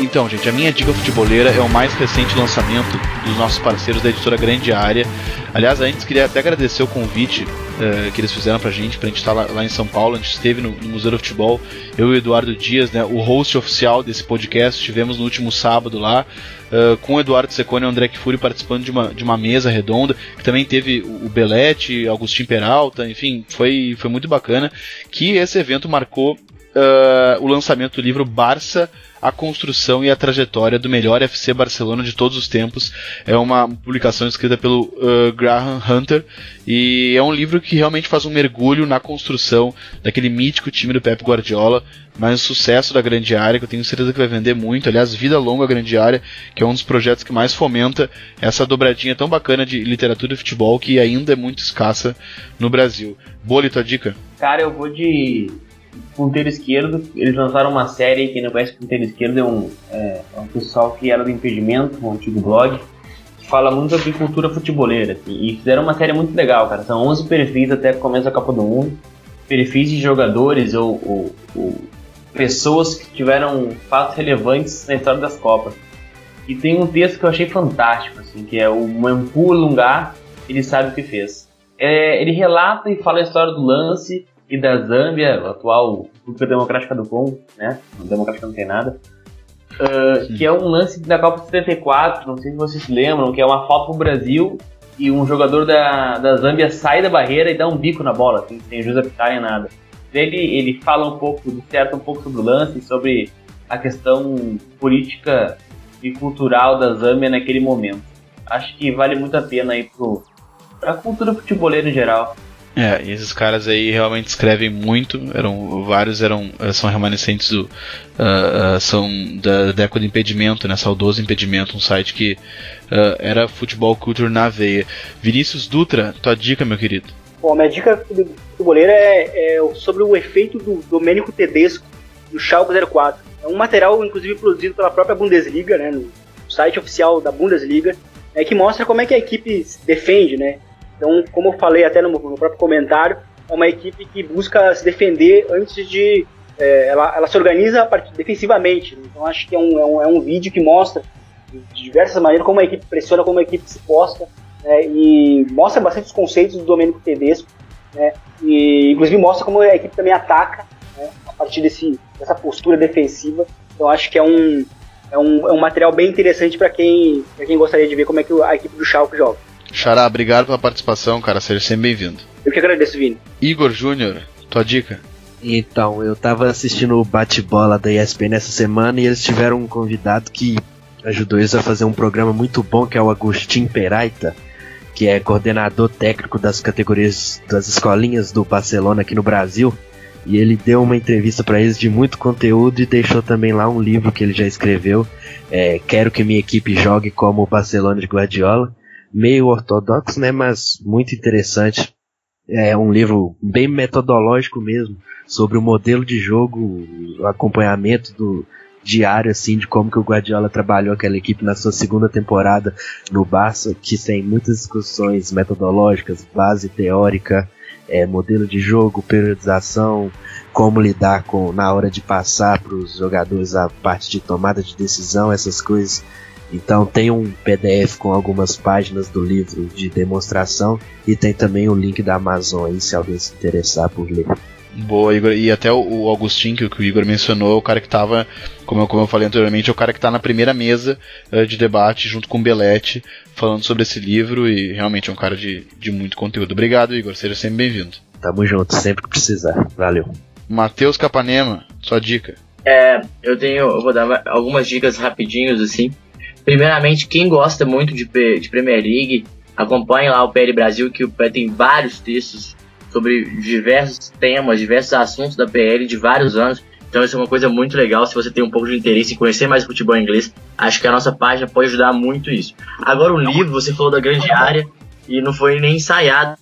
Speaker 1: Então, gente, a minha dica futeboleira é o mais recente lançamento dos nossos parceiros da editora Grande Área. Aliás, antes queria até agradecer o convite uh, que eles fizeram pra gente, pra gente estar lá, lá, em São Paulo. A gente esteve no, no, Museu do Futebol, eu e o Eduardo Dias, né, o host oficial desse podcast, estivemos no último sábado lá. Uh, com o Eduardo Secone e o André Kfouri participando de uma, de uma mesa redonda, que também teve o Belete, Agostinho Peralta, enfim, foi, foi muito bacana. Que esse evento marcou uh, o lançamento do livro Barça a construção e a trajetória do melhor FC Barcelona de todos os tempos. É uma publicação escrita pelo uh, Graham Hunter e é um livro que realmente faz um mergulho na construção daquele mítico time do Pep Guardiola, mas o sucesso da grande área, que eu tenho certeza que vai vender muito. Aliás, Vida Longa Grande Área, que é um dos projetos que mais fomenta essa dobradinha tão bacana de literatura e futebol que ainda é muito escassa no Brasil. Boa, tua dica?
Speaker 2: Cara, eu vou de Ponteiro Esquerdo, eles lançaram uma série, quem não conhece Ponteiro Esquerdo é um, é, é um pessoal que era do Impedimento, um antigo blog, que fala muito sobre cultura futeboleira, assim, e fizeram uma série muito legal, cara, são 11 perfis até que começa a Copa do Mundo, perfis de jogadores ou, ou, ou pessoas que tiveram fatos relevantes na história das Copas. E tem um texto que eu achei fantástico, assim, que é o Mampu Lungar, ele sabe o que fez. É, ele relata e fala a história do lance e da Zâmbia, a atual República Democrática do Congo, né? A democrática não tem nada. Uh, que é um lance da Copa de 74, não sei se vocês se lembram, que é uma falta pro Brasil e um jogador da, da Zâmbia sai da barreira e dá um bico na bola, assim, sem juiz apitar nem nada. Ele, ele fala um pouco, disserta um pouco sobre o lance, sobre a questão política e cultural da Zâmbia naquele momento. Acho que vale muito a pena aí pro,
Speaker 7: a cultura futebolera em geral.
Speaker 1: É, e esses caras aí realmente escrevem muito, eram vários eram eh, são remanescentes do uh, uh, são da, da época do impedimento, né, saudoso impedimento, um site que uh, era futebol culture na veia. Vinícius Dutra, tua dica, meu querido.
Speaker 3: Bom, minha dica futebolera é, é sobre o efeito do Domênico Tedesco do Schalke 04. É um material, inclusive, produzido pela própria Bundesliga, né, no site oficial da Bundesliga, é, que mostra como é que a equipe defende, né, então, como eu falei até no, no próprio comentário, é uma equipe que busca se defender antes de. É, ela, ela, se organiza defensivamente. Então, acho que é um, é um, é um vídeo que mostra de diversas maneiras como a equipe pressiona, como a equipe se posta. Né, e mostra bastante os conceitos do Domênico Tedesco. Né, e, inclusive, mostra como a equipe também ataca né, a partir desse, dessa postura defensiva. Então, acho que é um, é um, é um material bem interessante para quem, quem gostaria de ver como é que a equipe do Schalke joga.
Speaker 1: Xará, obrigado pela participação, cara. Seja sempre bem-vindo.
Speaker 3: Eu que agradeço, Vini.
Speaker 1: Igor Júnior, tua dica?
Speaker 5: Então, eu tava assistindo o bate-bola da ESPN essa semana e eles tiveram um convidado que ajudou eles a fazer um programa muito bom, que é o Agostinho Peraita, que é coordenador técnico das categorias das escolinhas do Barcelona aqui no Brasil. E ele deu uma entrevista para eles de muito conteúdo e deixou também lá um livro que ele já escreveu. É, Quero que minha equipe jogue como o Barcelona de Guardiola meio ortodoxo, né, mas muito interessante. É um livro bem metodológico mesmo, sobre o modelo de jogo, o acompanhamento do diário assim de como que o Guardiola trabalhou aquela equipe na sua segunda temporada no Barça, que tem muitas discussões metodológicas, base teórica, é, modelo de jogo, periodização, como lidar com na hora de passar para os jogadores a parte de tomada de decisão, essas coisas então tem um PDF com algumas páginas do livro de demonstração e tem também o link da Amazon aí se alguém se interessar por ler.
Speaker 1: Boa, Igor. E até o Augustinho, que o Igor mencionou, o cara que estava, como eu, como eu falei anteriormente, é o cara que está na primeira mesa uh, de debate junto com o Belete, falando sobre esse livro e realmente é um cara de, de muito conteúdo. Obrigado, Igor. Seja sempre bem-vindo.
Speaker 5: Tamo junto, sempre que precisar. Valeu.
Speaker 1: Matheus Capanema, sua dica.
Speaker 4: É, eu tenho, eu vou dar algumas dicas rapidinhos assim. Primeiramente, quem gosta muito de, de Premier League, acompanhe lá o PL Brasil, que tem vários textos sobre diversos temas, diversos assuntos da PL de vários anos. Então isso é uma coisa muito legal. Se você tem um pouco de interesse em conhecer mais futebol inglês, acho que a nossa página pode ajudar muito isso. Agora o livro, você falou da grande área e não foi nem ensaiado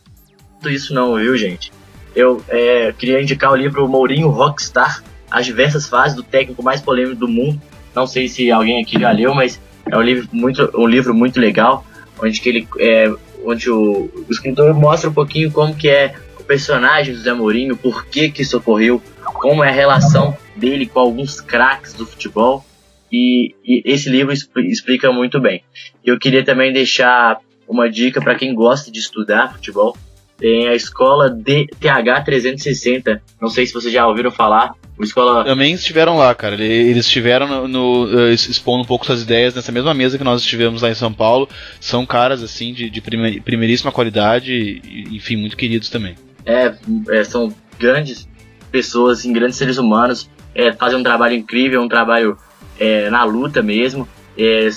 Speaker 4: isso não, viu gente? Eu é, queria indicar o livro Mourinho Rockstar, as diversas fases do técnico mais polêmico do mundo. Não sei se alguém aqui já leu, mas é um livro muito, um livro muito legal, onde que ele, é, onde o, o escritor mostra um pouquinho como que é o personagem do Zé Mourinho, por que que isso ocorreu, como é a relação dele com alguns craques do futebol. E, e esse livro explica muito bem. Eu queria também deixar uma dica para quem gosta de estudar futebol. Tem a escola DTH 360. Não sei se vocês já ouviram falar.
Speaker 1: O escola... Também estiveram lá, cara. Eles estiveram no, no, eh, expondo um pouco suas ideias nessa mesma mesa que nós estivemos lá em São Paulo. São caras, assim, de, de primeiríssima qualidade e, enfim, muito queridos também.
Speaker 4: É, é, são grandes pessoas, assim, grandes seres humanos. É, fazem um trabalho incrível, um trabalho é, na luta mesmo. É,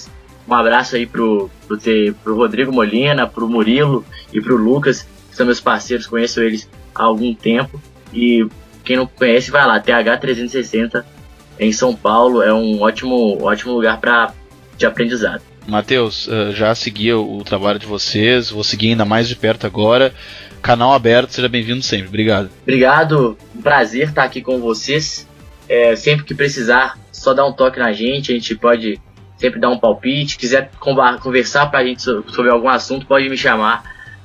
Speaker 4: um abraço aí pro, pro, ter, pro Rodrigo Molina, pro Murilo e pro Lucas, que são meus parceiros, conheço eles há algum tempo. E quem não conhece, vai lá, TH360 em São Paulo, é um ótimo, ótimo lugar para de aprendizado.
Speaker 1: Matheus, eh, já segui o trabalho de vocês, vou seguir ainda mais de perto agora. Canal aberto, seja bem-vindo sempre. Obrigado.
Speaker 4: Obrigado, um prazer estar aqui com vocês. É, sempre que precisar, só dá um toque na gente, a gente pode sempre dar um palpite. Quiser conversar para a gente sobre algum assunto, pode me chamar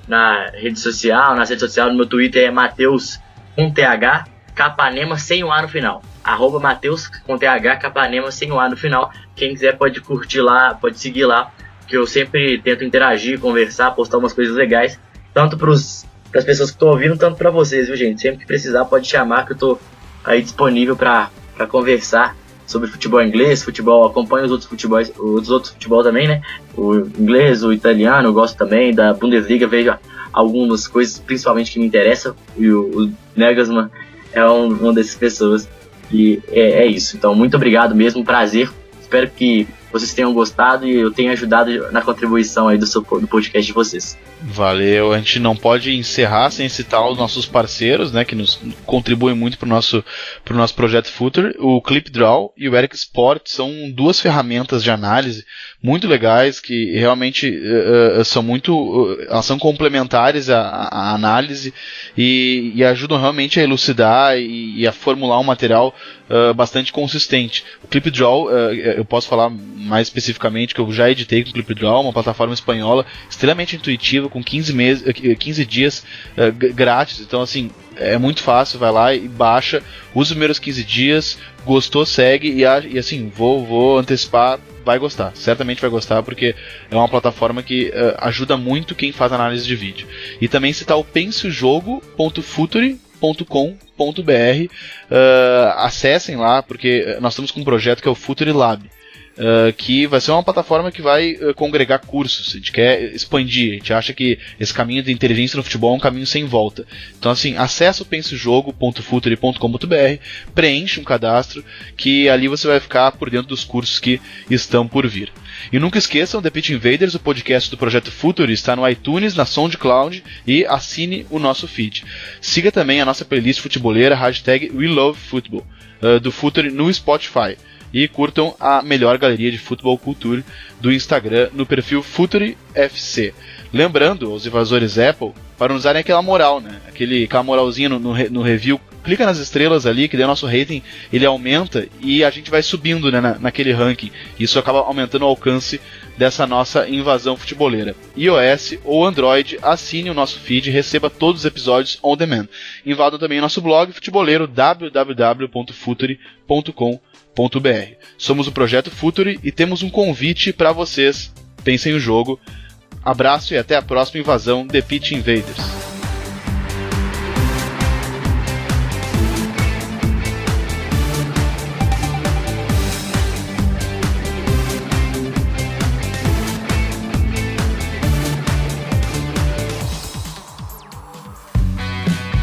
Speaker 4: na rede social, na rede social, no meu Twitter é Mateus com TH, Capanema sem o A no final. Arroba Mateus com TH Capanema sem o A no final. Quem quiser pode curtir lá, pode seguir lá, que eu sempre tento interagir, conversar, postar umas coisas legais, tanto para as pessoas que estão ouvindo, tanto para vocês, viu gente? Sempre que precisar pode chamar que eu estou aí disponível para conversar sobre futebol inglês, futebol, acompanho os outros futebols, os outros futebol também, né? O inglês, o italiano, eu gosto também da Bundesliga, vejo algumas coisas principalmente que me interessam e o, o Negasman é um, uma dessas pessoas. E é, é, isso. Então, muito obrigado mesmo, prazer. Espero que vocês tenham gostado e eu tenha ajudado na contribuição aí do, seu, do podcast de vocês.
Speaker 1: Valeu, a gente não pode encerrar sem citar os nossos parceiros, né, que nos contribuem muito para o nosso, pro nosso projeto Footer. O ClipDraw e o Eric Sport são duas ferramentas de análise muito legais que realmente uh, uh, são muito, uh, elas são complementares à, à análise e, e, ajudam realmente a elucidar e, e a formular um material bastante consistente. O ClipDraw, eu posso falar mais especificamente que eu já editei com o ClipDraw, uma plataforma espanhola extremamente intuitiva com 15 meses, 15 dias grátis. Então assim, é muito fácil, vai lá e baixa, usa os primeiros 15 dias, gostou, segue e, e assim, vou, vou antecipar, vai gostar, certamente vai gostar porque é uma plataforma que uh, ajuda muito quem faz análise de vídeo. E também citar o pensojogo.futuri.com.br, uh, acessem lá porque nós estamos com um projeto que é o Futuri Lab. Uh, que vai ser uma plataforma que vai uh, congregar cursos. A gente quer expandir. A gente acha que esse caminho de inteligência no futebol é um caminho sem volta. Então, assim, acessa o pensojogo.futuri.com.br, preenche um cadastro, que ali você vai ficar por dentro dos cursos que estão por vir. E nunca esqueçam, The Pitch Invaders, o podcast do Projeto Futuri, está no iTunes, na SoundCloud e assine o nosso feed. Siga também a nossa playlist futeboleira, hashtag We Love Football, uh, do Futuri no Spotify e curtam a melhor galeria de futebol culture do Instagram no perfil FutureFC. Lembrando aos invasores Apple para nos darem aquela moral, né? Aquele, aquela moralzinha no, no, no review. Clica nas estrelas ali, que daí o nosso rating ele aumenta e a gente vai subindo né, na, naquele ranking. Isso acaba aumentando o alcance dessa nossa invasão futeboleira. iOS ou Android, assine o nosso feed e receba todos os episódios on demand. Invadam também o nosso blog futeboleiro www.futuri.com.br Somos o Projeto Futuri e temos um convite para vocês. Pensem o jogo. Abraço e até a próxima invasão The Pitch Invaders.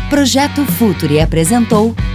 Speaker 6: Projeto Futuri apresentou